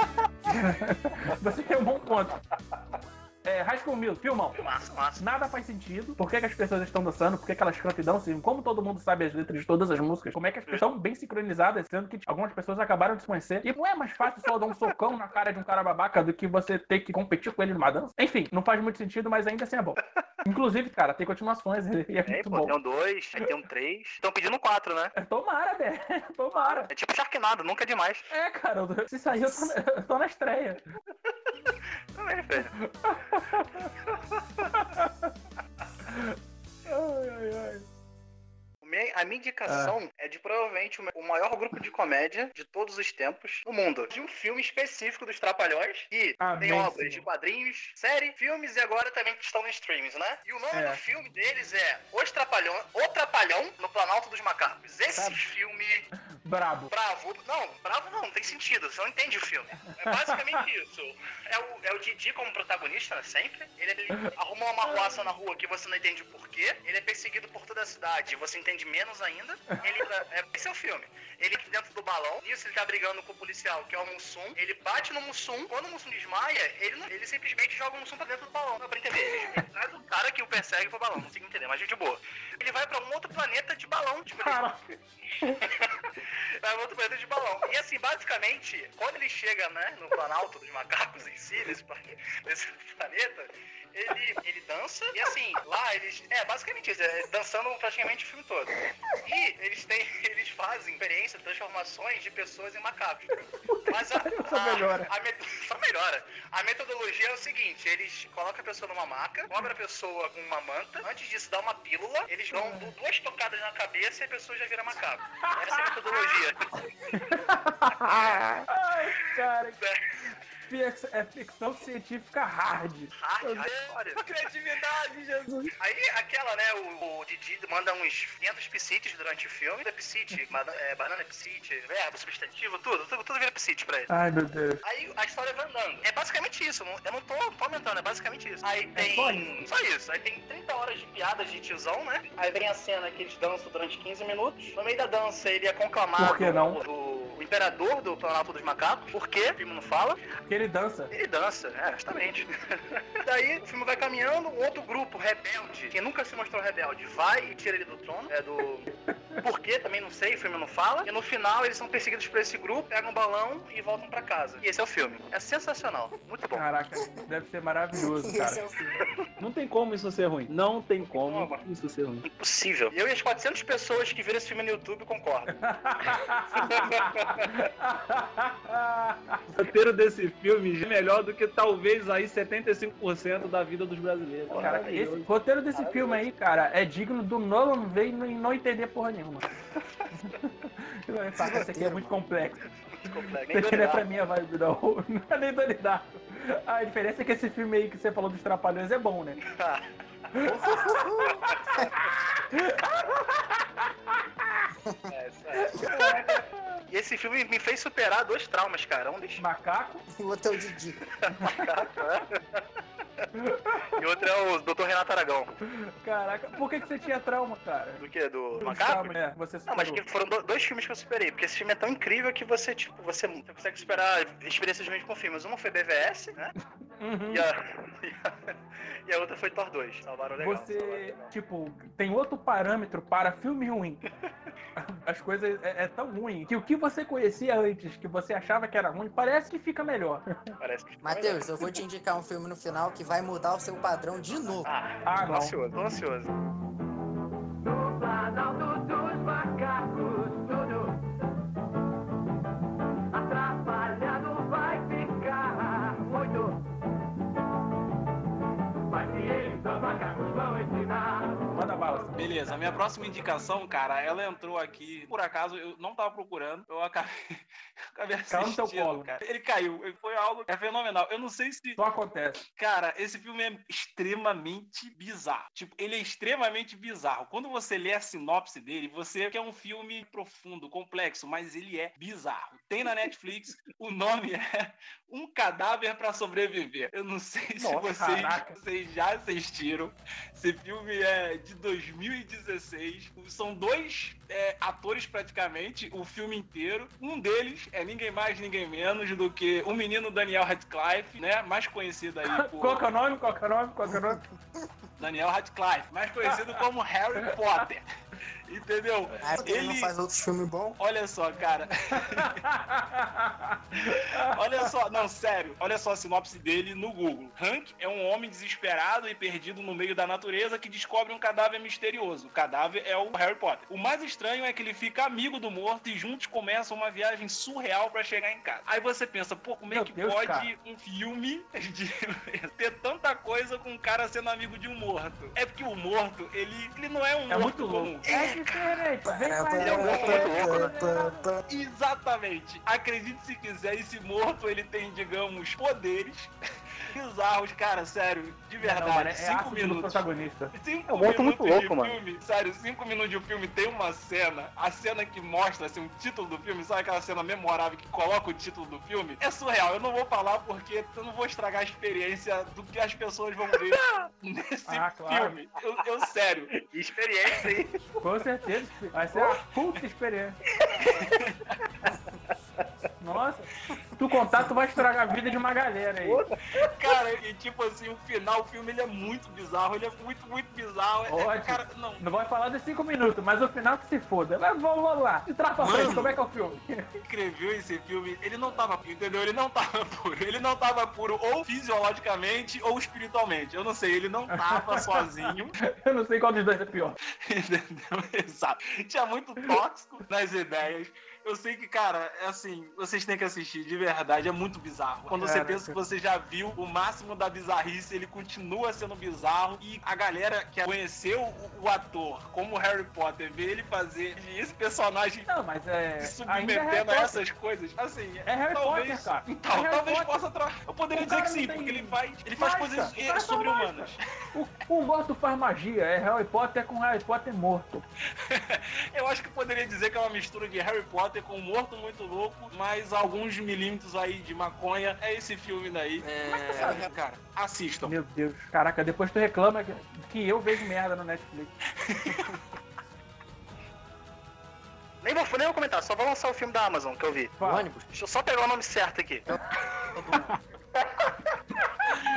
Você tem um bom ponto. É, High School Music, filmão. Massa, massa. Nada faz sentido. Por que, que as pessoas estão dançando? Por que, que elas cantam e dançam? Como todo mundo sabe as letras de todas as músicas? Como é que as pessoas estão bem sincronizadas, sendo que algumas pessoas acabaram de se conhecer? E não é mais fácil só dar um socão na cara de um cara babaca do que você ter que competir com ele numa dança? Enfim, não faz muito sentido, mas ainda assim é bom. Inclusive, cara, tem continuações e é Tem, muito pô, bom. tem um dois, aí tem um três. Estão pedindo um quatro, né? É, Tomara, velho. Tomara. É tipo Sharknado, nunca é demais. É, cara, se sair, eu tô, na- eu tô na estreia. Também, velho ai, ai, ai. A minha indicação é de provavelmente o maior grupo de comédia de todos os tempos no mundo. De um filme específico dos Trapalhões, e tem obras sim. de quadrinhos, série, filmes e agora também que estão nos streams, né? E o nome é. do filme deles é Os Trapalhões, O Trapalhão no Planalto dos Macacos. Esse Sabe? filme Brabo. Bravo. Não, bravo não, não tem sentido. Você não entende o filme. É basicamente isso. É o, é o Didi como protagonista, né, sempre. Ele, ele arruma uma arruaça na rua que você não entende o porquê. Ele é perseguido por toda a cidade, você entende menos ainda. Ele, é, esse é o filme. Ele dentro do balão, nisso ele tá brigando com o policial, que é o Mussum. Ele bate no Mussum. Quando o Mussum desmaia, ele, não- ele simplesmente joga o Mussum pra dentro do balão. Não dá pra entender. Ele, traz o cara que o persegue pro balão. Não consigo entender, mas gente boa. Ele vai pra um outro planeta de balão. Tipo, ele-. Vai outro de balão. E assim, basicamente, quando ele chega, né, no Planalto dos Macacos em si, nesse planeta, ele, ele dança e assim, lá eles. É, basicamente isso, é dançando praticamente o filme todo. E eles têm. Eles fazem experiência, transformações de pessoas em macacos. Mas a. Só a- melhora. a met- Só melhora. A metodologia é o seguinte: eles colocam a pessoa numa maca, cobrem a pessoa com uma manta, antes disso dá uma pílula, eles dão du- duas tocadas na cabeça e a pessoa já vira macaco. Essa é a metodologia. Ai, cara. É ficção científica hard. Hard, hardcore. Criatividade, Jesus. Aí aquela, né, o, o Didi manda uns 500 psites durante o filme. Da psite, é, banana psite, verbo, substantivo, tudo, tudo, tudo vira psite pra ele. Ai, meu Deus. Aí a história vai andando. É basicamente isso. não- Eu não tô, tô aumentando, é basicamente isso. Aí tem. só isso? Só isso. Aí tem 30 horas de piadas de tiozão, né? Aí vem a cena que eles dançam durante 15 minutos. No meio da dança, ele é conclamado Por que não? do o imperador do Planalto dos Macacos. Por quê? O filme não fala. Porque ele dança. Ele dança, é, justamente. Daí o filme vai caminhando, um outro grupo rebelde, que nunca se mostrou rebelde, vai e tira ele do trono. É do. Por quê? Também não sei, o filme não fala. E no final eles são perseguidos por esse grupo, pegam um balão e voltam pra casa. E esse é o filme. É sensacional. Muito bom. Caraca, deve ser maravilhoso, Esse é cara. o filme. Não tem como isso ser ruim. Não tem como isso ser ruim. Impossível. Eu e as 400 pessoas que viram esse filme no YouTube concordam. O roteiro desse filme é melhor do que talvez aí 75% da vida dos brasileiros. Cara, esse roteiro desse filme aí, cara, é digno do Nolan ver e não- entender porra nenhuma. Esse aqui é muito complexo. Complexo. Não é pra minha vibe, não. Não é nem. A diferença é que esse filme aí que você falou dos Trapalhões é bom, né? É, aí. E esse filme me fez superar dois traumas, cara. Um deles Macaco, E o outro é o Didi. e outro é o Dr. Renato Aragão. caraca, por que, que você tinha trauma, cara? Do que? Do Macaco? traumas, É, você Não, mas que foram do- dois filmes que eu superei, porque esse filme é tão incrível que você, tipo, você, você consegue superar experiências ruins com filmes. Uma foi BVS, né? Uhum. E a, e a, e a outra foi Thor 2. Legal. Você, legal. tipo, tem outro parâmetro para filme ruim. As coisas é, é tão ruim que o que você conhecia antes, que você achava que era ruim, parece que fica melhor. Parece que ficou Matheus, eu vou te indicar um filme no final que vai mudar o seu padrão de novo. Ah, Ah, tô não. ansioso, tô ansioso. Os macacos, vão ensinar. Manda bala. Beleza, a minha próxima indicação, cara, ela entrou aqui, por acaso, eu não tava procurando, eu acabei, acabei Caiu no teu assistindo, colo. cara. Ele caiu, foi algo é fenomenal. Eu não sei se Só acontece. Cara, esse filme é extremamente bizarro. Tipo, ele é extremamente bizarro. Quando você lê a sinopse dele, você quer um filme profundo, complexo, mas ele é bizarro. Tem na Netflix, o nome é Um Cadáver pra Sobreviver. Eu não sei se Nossa, vocês, caraca. vocês já assistiram. Esse filme é de 2016. São dois é, atores praticamente, o filme inteiro. Um deles é ninguém mais, ninguém menos do que o menino Daniel Radcliffe, né? Mais conhecido aí por Qual que é o nome? Qual que é o nome? Qual que é o nome? Daniel Radcliffe, mais conhecido como Harry Potter. Entendeu? Ah, porque ele não faz outros filmes bons. Olha só, cara. olha só, não, sério. Olha só a sinopse dele no Google. Hank é um homem desesperado e perdido no meio da natureza que descobre um cadáver misterioso. O cadáver é o Harry Potter. O mais estranho é que ele fica amigo do morto e juntos começam uma viagem surreal pra chegar em casa. Aí você pensa, pô, como é Meu que Deus, pode cara. um filme de ter tanta coisa com um cara sendo amigo de um morto? É porque o morto, ele, ele não é um É morto muito louco. comum. É, diferente. Vem mais. Ele é um morto muito louco, né? Exatamente. Acredite se quiser, esse morto ele tem, digamos, poderes bizarros, cara, sério, de verdade. Não, mano, é cinco minutos. protagonista. Cinco É um minutos muito de louco, mano. filme, sério, cinco minutos de filme tem uma cena, a cena que mostra assim, o título do filme, sabe aquela cena memorável que coloca o título do filme? É surreal, eu não vou falar porque eu não vou estragar a experiência do que as pessoas vão ver nesse Ah, claro. filme. Eu, eu, sério. Experiência aí. Com certeza. Vai ser uma puta experiência. Nossa, tu contar, tu vai estragar a vida de uma galera aí. Cara, e tipo assim, o final, o filme ele é muito bizarro, ele é muito, muito bizarro. É- Ótimo. cara, não, Não vai falar dos cinco minutos, mas o final que se foda. Mas vamos, vamos lá. De trás pra frente, como é que é o filme? escreveu esse filme, ele não tava, entendeu? Ele não tava puro. Ele não tava puro ou fisiologicamente ou espiritualmente. Eu não sei, ele não tava sozinho. Eu não sei qual dos dois é pior. Entendeu? Exato. Tinha muito tóxico nas ideias. Eu sei que, cara, é assim, vocês têm que assistir, de verdade, é muito bizarro. Quando você pensa que você já viu o máximo da bizarrice, ele continua sendo bizarro. E a galera que conheceu o, o ator como Harry Potter, vê ele fazer esse personagem Não, mas é. se é submetendo a Potter. essas coisas, assim, É Harry talvez, Potter, cara. Então, É Harry talvez Potter. possa tra... Eu poderia O dizer que sim, porque ele faz, ele faz mágica. coisas eh, sobre-humanas. O, o morto faz magia. É Harry Potter com Harry Potter morto. Eu acho que poderia dizer que é uma mistura de Harry Potter com um Morto Muito Louco, mais alguns milímetros aí de maconha. É esse filme daí. É, cara, assistam. Meu Deus. Caraca, depois tu reclama que, eu vejo merda no Netflix. Nem vou, nem vou comentar, só vou lançar o filme da Amazon que eu vi. O ônibus. Deixa eu só pegar o nome certo aqui.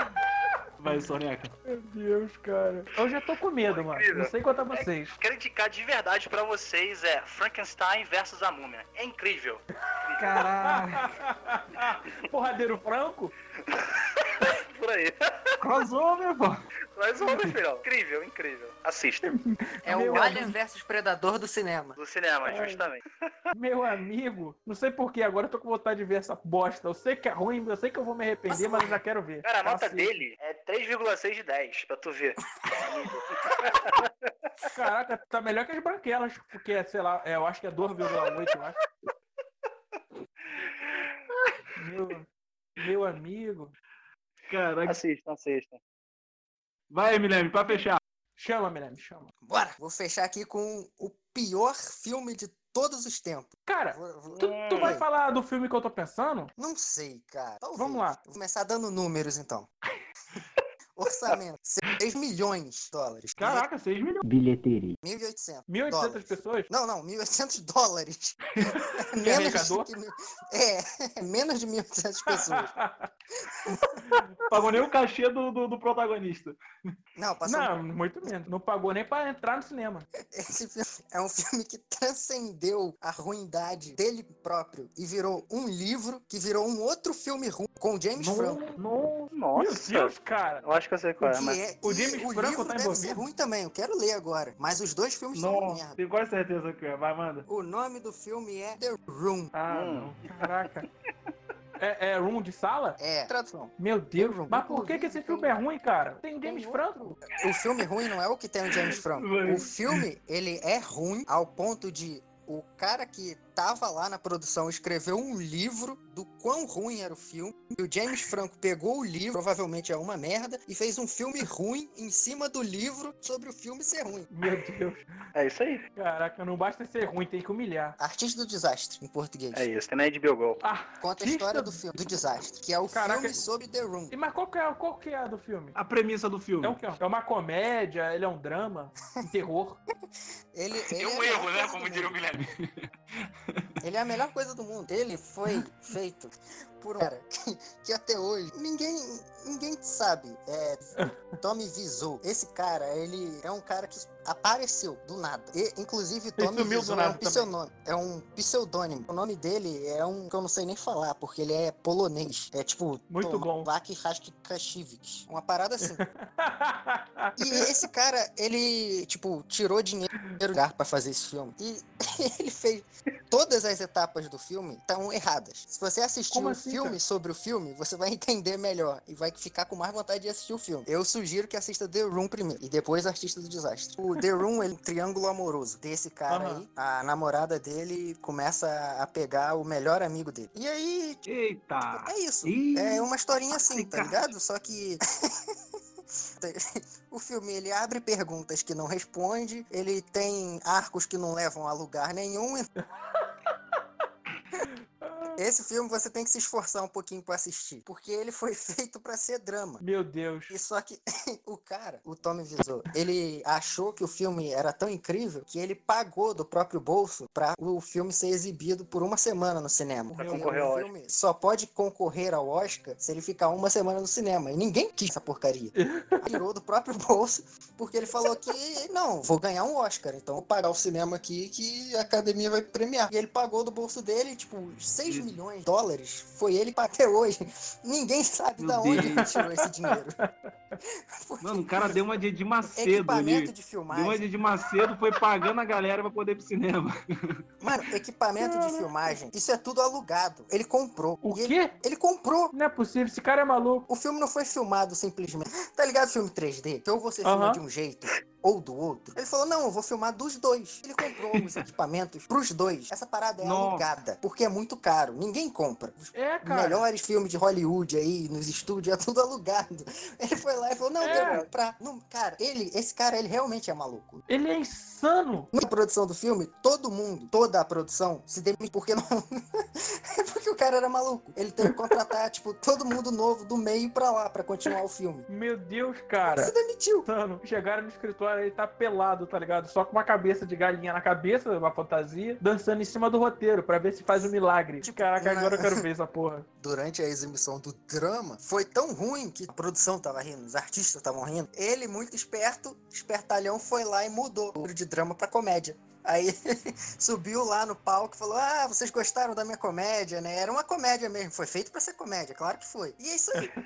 Vai, Soneca. Meu Deus, cara. Eu já tô com medo, mano. Incrível. Não sei quanto a vocês. Quero indicar de verdade pra vocês é Frankenstein versus a Múmia. É incrível. Caralho. Porradeiro Franco? Por aí. Crossover, pô. Mas meu filhão. Incrível, incrível. Assista. É Meu o Alien versus Predador do cinema. Do cinema, Ai. justamente. Meu amigo. Não sei porquê, agora eu tô com vontade de ver essa bosta. Eu sei que é ruim, eu sei que eu vou me arrepender, mas eu já quero ver. Cara, a nota Assista. dele é 3,6 de 10, pra tu ver. Caraca, tá melhor que as branquelas, porque, sei lá, é, eu acho que é 2,8, eu acho. Meu, meu amigo. Caraca. Assistam, assistam. Vai, Milene, pra fechar. Chama, Miranda, chama. Bora! Vou fechar aqui com o pior filme de todos os tempos. Cara, tu, tu vai falar do filme que eu tô pensando? Não sei, cara. Talvez. Vamos lá. Vou começar dando números, então. Orçamento: 6 milhões de dólares. Caraca, 6 milhões. 1.800. 1.800 dólares. pessoas? Não, não, 1.800 dólares. Que de mil- É, menos de 1.800 pessoas. Pagou nem o cachê do, do, do protagonista. Não, passou. Não, muito menos. Não pagou nem pra entrar no cinema. Esse filme é um filme que transcendeu a ruindade dele próprio e virou um livro que virou um outro filme ruim com o James Franco. Não, Nossa. Meu Deus, cara. Eu acho que eu sei qual é, mas. o James o Franco tá deve ser envolvido? ruim também, eu quero ler agora. Mas os dois filmes são uma Não, merda. tenho quase certeza que é. Vai, manda. O nome do filme é The Room. Ah, Hum. não. Caraca. É, é room de sala? É, tradução. Meu Deus. Room. Mas por que, que esse filme é ruim, cara? Tem James. Franco. O filme ruim não é o que tem o James Franco. O filme, ele é ruim ao ponto de o cara que tava lá na produção escreveu um livro do quão ruim era o filme. E o James Franco pegou o livro, provavelmente é uma merda, e fez um filme ruim em cima do livro sobre o filme ser ruim. Meu Deus. É isso aí. Caraca, não basta ser ruim, tem que humilhar. Artista do Desastre, em português. É isso. Tem na HBO Go. Ah, Conta a história do filme, do desastre, que é o Caraca. filme sobre The Room. E, Mas qual que, é, qual que é a do filme? A premissa do filme. É, um, é uma comédia, ele é um drama, um terror. Ele, ele É um melhor erro, né? Como diria o. Guilherme. Ele é a melhor coisa do mundo. Ele foi feito por um cara que, que até hoje ninguém, ninguém sabe. É Tommy Wiseau. Esse cara, ele é um cara que apareceu do nada. E, inclusive, Tommy Wiseau é um, pseudônimo, é um pseudônimo. O nome dele é um que eu não sei nem falar, porque ele é polonês. É tipo Muito bom. Tomak Raskashivich. Uma parada assim. E esse cara, ele, tipo, tirou dinheiro do lugar pra fazer esse filme. E ele fez. Todas as etapas do filme estão erradas. Se você assistiu Como assim? Filme sobre o filme, você vai entender melhor e vai ficar com mais vontade de assistir o filme. Eu sugiro que assista The Room primeiro e depois Artista do Desastre. O The Room é um triângulo amoroso desse cara Aham. aí. A namorada dele começa a pegar o melhor amigo dele. E aí, Eita! é isso. É uma historinha assim, tá ligado? Só que. o filme ele abre perguntas que não responde, ele tem arcos que não levam a lugar nenhum. Esse filme você tem que se esforçar um pouquinho pra assistir, porque ele foi feito pra ser drama. Meu Deus. E só que o cara, o Tommy Wiseau, ele achou que o filme era tão incrível que ele pagou do próprio bolso pra o filme ser exibido por uma semana no cinema. Pra Porque concorrer ao filme só pode concorrer ao Oscar se ele ficar uma semana no cinema. E ninguém quis essa porcaria. Tirou do próprio bolso, porque ele falou que não, vou ganhar um Oscar, então vou pagar o cinema aqui que a academia vai premiar. E ele pagou do bolso dele, tipo, 6 milhões de dólares. Foi ele para até hoje. Ninguém sabe Meu da onde ele Deus. tirou esse dinheiro. Mano, o cara deu uma de Edir Macedo Equipamento de Deu filmagem. uma de Edir Macedo, foi pagando a galera pra poder ir pro cinema. Mano, equipamento de filmagem, isso é tudo alugado. Ele comprou. O E ele, quê? ele comprou. Não é possível, esse cara é maluco. O filme não foi filmado simplesmente. Tá ligado filme 3D? Que ou você filma Aham. de um jeito ou do outro. Ele falou: não, eu vou filmar dos dois. Ele comprou os equipamentos pros dois. Essa parada é Nossa. alugada. Porque é muito caro. Ninguém compra. Os É, cara. melhores filmes de Hollywood aí, nos estúdios, é tudo alugado. Ele foi lá e falou: não, eu É. quero comprar. Não, cara, ele, esse cara, ele realmente é maluco. Ele é insano. Na produção do filme, todo mundo, toda a produção, se demite porque não. É porque o cara era maluco. Ele teve que contratar, tipo, todo mundo novo do meio pra lá, pra continuar o filme. Meu Deus, cara. Se demitiu. Insano. Chegaram no escritório, ele tá pelado, tá ligado? Só com uma cabeça de galinha na cabeça, uma fantasia, dançando em cima do roteiro pra ver se faz um milagre. Tipo, Caraca, na- agora eu quero ver essa porra. Durante a exibição do drama, foi tão ruim que a produção tava rindo, os artistas estavam rindo. Ele, muito esperto, espertalhão, foi lá e mudou o de drama pra comédia. Aí subiu lá no palco e falou: Ah, vocês gostaram da minha comédia, né? Era uma comédia mesmo, foi feito pra ser comédia, claro que foi. E é isso aí.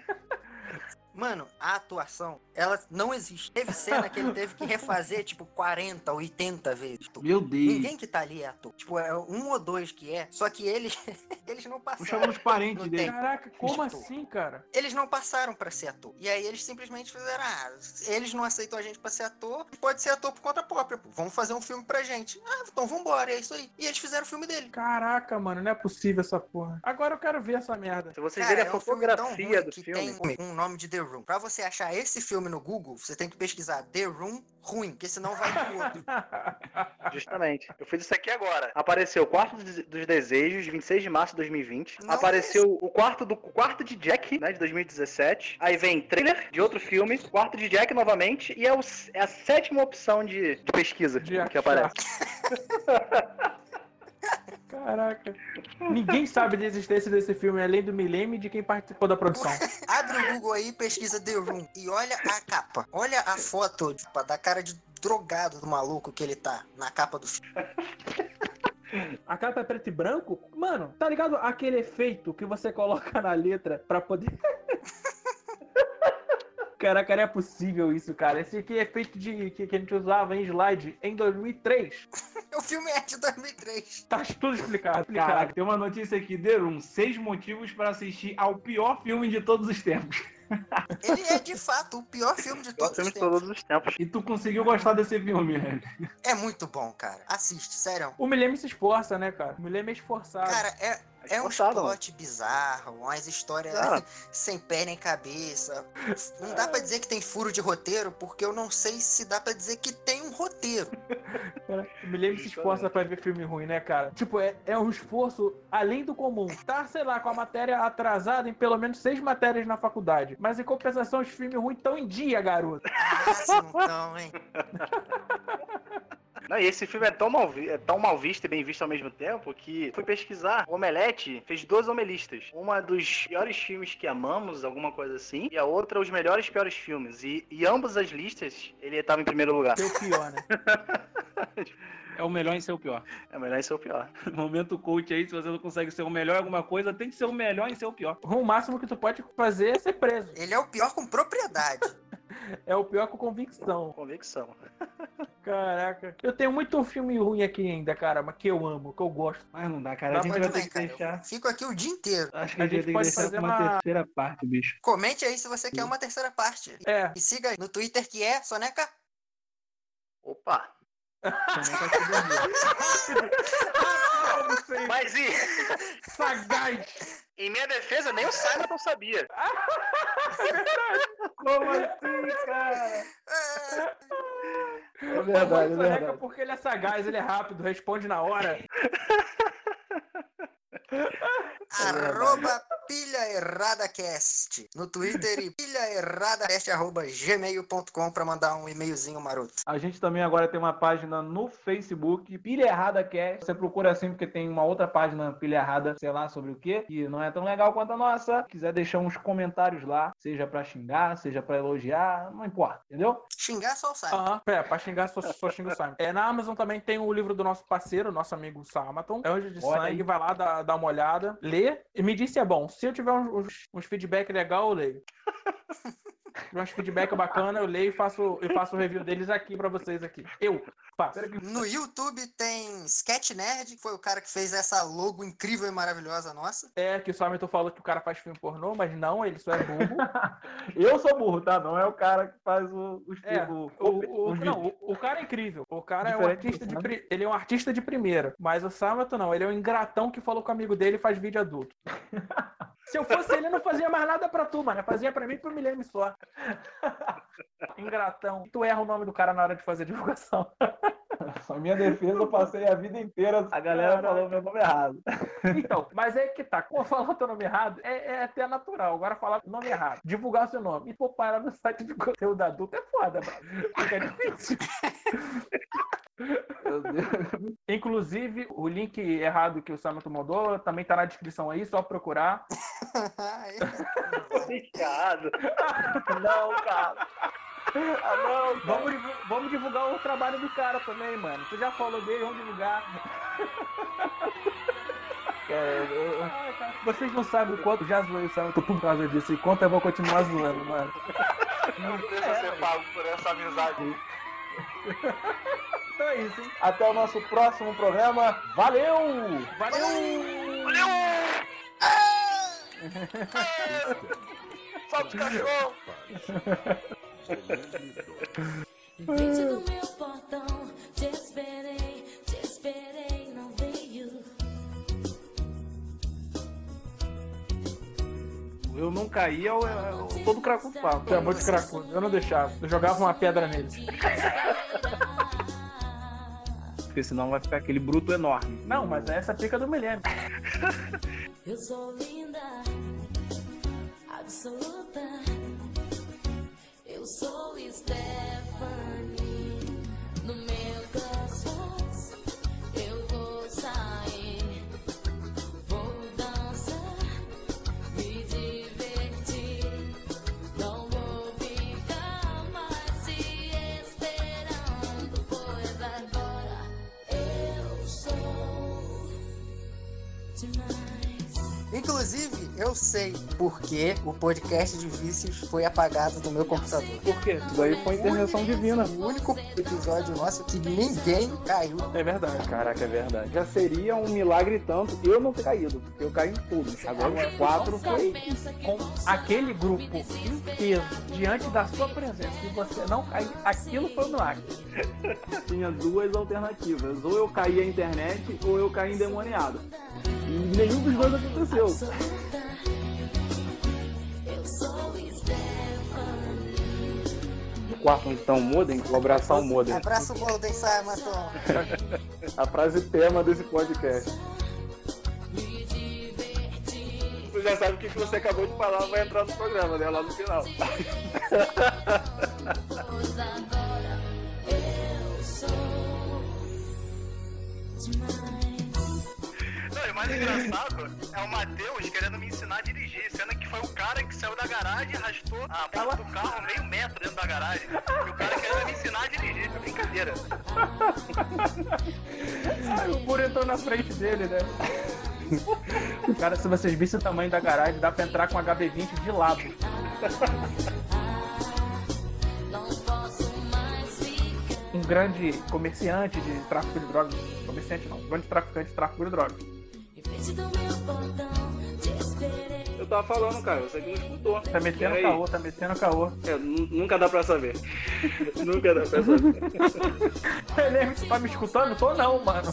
Mano, a atuação, ela não existe. Teve cena que ele teve que refazer, tipo, 40, 80 vezes. Meu Deus. Ninguém que tá ali é ator. Tipo, é um ou dois que é. Só que eles, eles não passaram. chamar os parentes dele. tem. Caraca, como assim, cara? Eles não passaram pra ser ator. E aí eles simplesmente fizeram, ah, eles não aceitam a gente pra ser ator, pode ser ator por conta própria. pô. Vamos fazer um filme pra gente. Ah, então vambora, é isso aí. E eles fizeram o filme dele. Caraca, mano, não é possível essa porra. Agora eu quero ver essa merda. Se vocês Cara, verem a é um filme tão fotografia ruim do que filme, tem um nome de The Room. Pra você achar esse filme no Google, você tem que pesquisar The Room ruim, porque senão vai pro outro. Justamente. Eu fiz isso aqui agora. Apareceu o Quarto dos Desejos, 26 de março de 2020. Não Apareceu o quarto do o quarto de Jack, né, de 2017. Aí vem trailer de outro filme, quarto de Jack novamente, e é, o é a sétima opção de, de pesquisa De que achar. aparece. Caraca. Ninguém sabe da existência desse filme, além do Milênio e de quem participou da produção. Abre o Google aí, pesquisa The Room e olha a capa. Olha a foto tipo, da cara de drogado do maluco que ele tá na capa do filme. A capa é preto e branco? Mano, tá ligado aquele efeito que você coloca na letra pra poder. Caraca, não é possível isso, cara. Esse aqui é efeito de que, que a gente usava em slide em 2003. O filme é de 2003. Tá tudo explicado. explicado. Caraca, tem uma notícia aqui, Room, seis motivos para assistir ao pior filme de todos os tempos. Ele é de fato o pior filme de todos filme os todos os tempos. E tu conseguiu gostar desse filme, né? É muito bom, cara. Assiste, sério. O Milênio se esforça, né, cara? O Milênio é esforçado. Cara, é, é um plot bizarro, umas histórias Ah. sem pé nem cabeça. Não dá pra dizer que tem furo de roteiro, porque eu não sei se dá pra dizer que tem um roteiro. Cara, o Milênio se esforça pra ver filme ruim, né, cara? Tipo, é, é um esforço além do comum. Tá, sei lá, com a matéria atrasada em pelo menos seis matérias na faculdade. Mas em compensação, os filmes ruins estão em dia, garoto. Ah, se não tão, hein? Não, e esse filme é tão, mal vi- é tão mal visto e bem visto ao mesmo tempo que fui pesquisar. O Omelete fez duas omelistas. Uma dos piores filmes que amamos, alguma coisa assim, e a outra os melhores e piores filmes. E, e ambas as listas ele estava em primeiro lugar. Seu pior, né? É o melhor em ser o pior. É melhor ser o pior. Momento coach aí, se você não consegue ser o melhor em alguma coisa, tem que ser o melhor em ser o pior. O máximo que tu pode fazer é ser preso. Ele é o pior com propriedade. É o pior com convicção. Convicção. Caraca. Eu tenho muito filme ruim aqui ainda, cara, mas que eu amo, que eu gosto. Mas não dá, cara. Dá a gente vai ter que cara. deixar. Eu fico aqui o dia inteiro. Acho que A a gente gente vai ter pode que deixar fazer uma uma- terceira parte, bicho. Comente aí se você quer uma terceira parte. É. E siga no Twitter que é Soneca. Opa! Mas e, sagaz. em minha defesa, nem o Simon não sabia. Como assim, cara? É, verdade, é verdade. porque ele é sagaz, ele é rápido, responde na hora. arroba pilha errada cast no Twitter e pilha errada cast arroba gmail.com pra mandar um e-mailzinho maroto. A gente também agora tem uma página no Facebook, Pilha Errada Cast. Você procura assim porque tem uma outra página Pilha Errada, sei lá sobre o que, que não é tão legal quanto a nossa. Se quiser deixar uns comentários lá, seja pra xingar, seja pra elogiar, não importa, entendeu? Xingar só o Simon. Aham, é, pra xingar só, só xinga o Simon. É, na Amazon também tem o livro do nosso parceiro, nosso amigo Samaton. É hoje de Olha sangue, aí. vai lá, dá, dá uma olhada, lê e me diz se é bom. Se eu tiver uns, uns, feedback legal, eu leio. Uns feedback bacana, eu leio e faço, e faço o review deles aqui pra vocês aqui. Eu faço. No YouTube tem Sketch Nerd, que foi o cara que fez essa logo incrível e maravilhosa nossa. É, que o Samiton falou que o cara faz filme pornô, mas não, ele só é burro. Eu sou burro, tá? Não é o cara que faz o, os É, o, O, o- não, o, o cara é incrível. O cara é um artista de ele é um artista de primeira, mas o Samato não, ele é um ingratão que falou com o amigo dele e faz vídeo adulto. Se eu fosse ele, eu não fazia mais nada pra tu, mano. Eu Fazia pra mim e pro Milene só. Ingratão. Tu erra o nome do cara na hora de fazer divulgação. A minha defesa, eu passei a vida inteira. A galera falou meu nome errado. Então, mas é que tá. Como falar o teu nome errado é, é até natural. Agora falar nome errado. Divulgar seu nome. E pôr parar no site de conteúdo adulto é foda, mano. Fica difícil. Inclusive, o link errado que o Samuel mandou também tá na descrição aí, só procurar. Errado. Não, cara. Ah, não. Vamos, vamos divulgar o trabalho do cara também, mano. Tu já falou dele, vamos divulgar. Cara, Vocês não sabem o quanto já zoei o Samuel por causa disso e quanto eu vou continuar zoando, mano. Não precisa ser pago por essa amizade. Então é isso, hein? Até o nosso próximo programa. Valeu! Valeu! Valeu! Salve os cachorros! Frente do meu portão, te esperei, te esperei, não veio. Eu não caí, eu, eu, eu todo cracudo. Tu é muito cracudo, eu não deixava. Eu jogava uma pedra nele. Porque senão vai ficar aquele bruto enorme. Não, mas essa é a pica do milênio. Eu sou linda, absoluta. Eu sou Stephanie. Eu sei porque o podcast de vícios foi apagado do meu computador. Por quê? Isso daí foi intervenção divina. O único episódio nosso que ninguém caiu. É verdade. Caraca, é verdade. Já seria um milagre tanto eu não ter caído, porque eu caí em tudo. Agora os quatro foi. Com aquele grupo inteiro diante da sua presença e você não cair, aquilo foi um milagre. Tinha duas alternativas. Ou eu caí a internet ou eu caí endemoniado. Nenhum dos dois aconteceu. Quarto então, modem, colaboração modem. Abraço o Golden Simon. A frase tema desse podcast. Me divertir. Você já sabe o que que você acabou de falar, vai entrar no programa, né? Lá no final. Pois agora eu sou demais. Mais engraçado é o Matheus querendo me ensinar a dirigir, sendo que foi o cara que saiu da garagem e arrastou a porta do carro meio metro dentro da garagem. E o cara querendo me ensinar a dirigir, é brincadeira. Aí o Puro entrou na frente dele, né? Cara, se vocês vissem o tamanho da garagem, dá pra entrar com HB20 de lado. Um grande comerciante de tráfico de drogas. Comerciante não, grande traficante de tráfico de drogas. Eu tava falando, cara, você que não escutou. Tá metendo caô, tá metendo caô. É, nu- nunca dá pra saber. nunca dá pra saber. Guilherme, tu tá me escutando? Tô não, mano.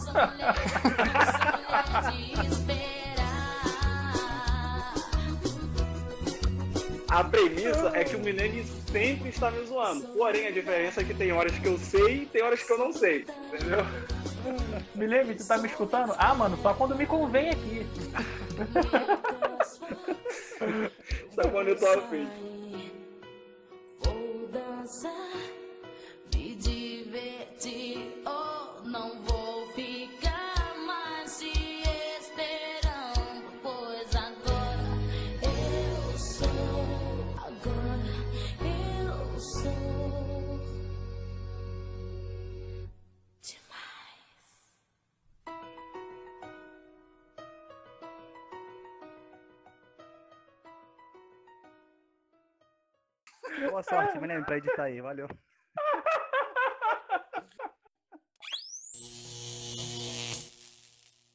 A premissa é que o Minemi sempre está me zoando. Porém, a diferença é que tem horas que eu sei e tem horas que eu não sei. Entendeu? Guilherme, tu tá me escutando? Ah, mano, só quando me convém aqui. Só quando eu tô afim. Vou dançar, me divertir. Oh, não vou Boa sorte, me lembra pra editar aí, valeu.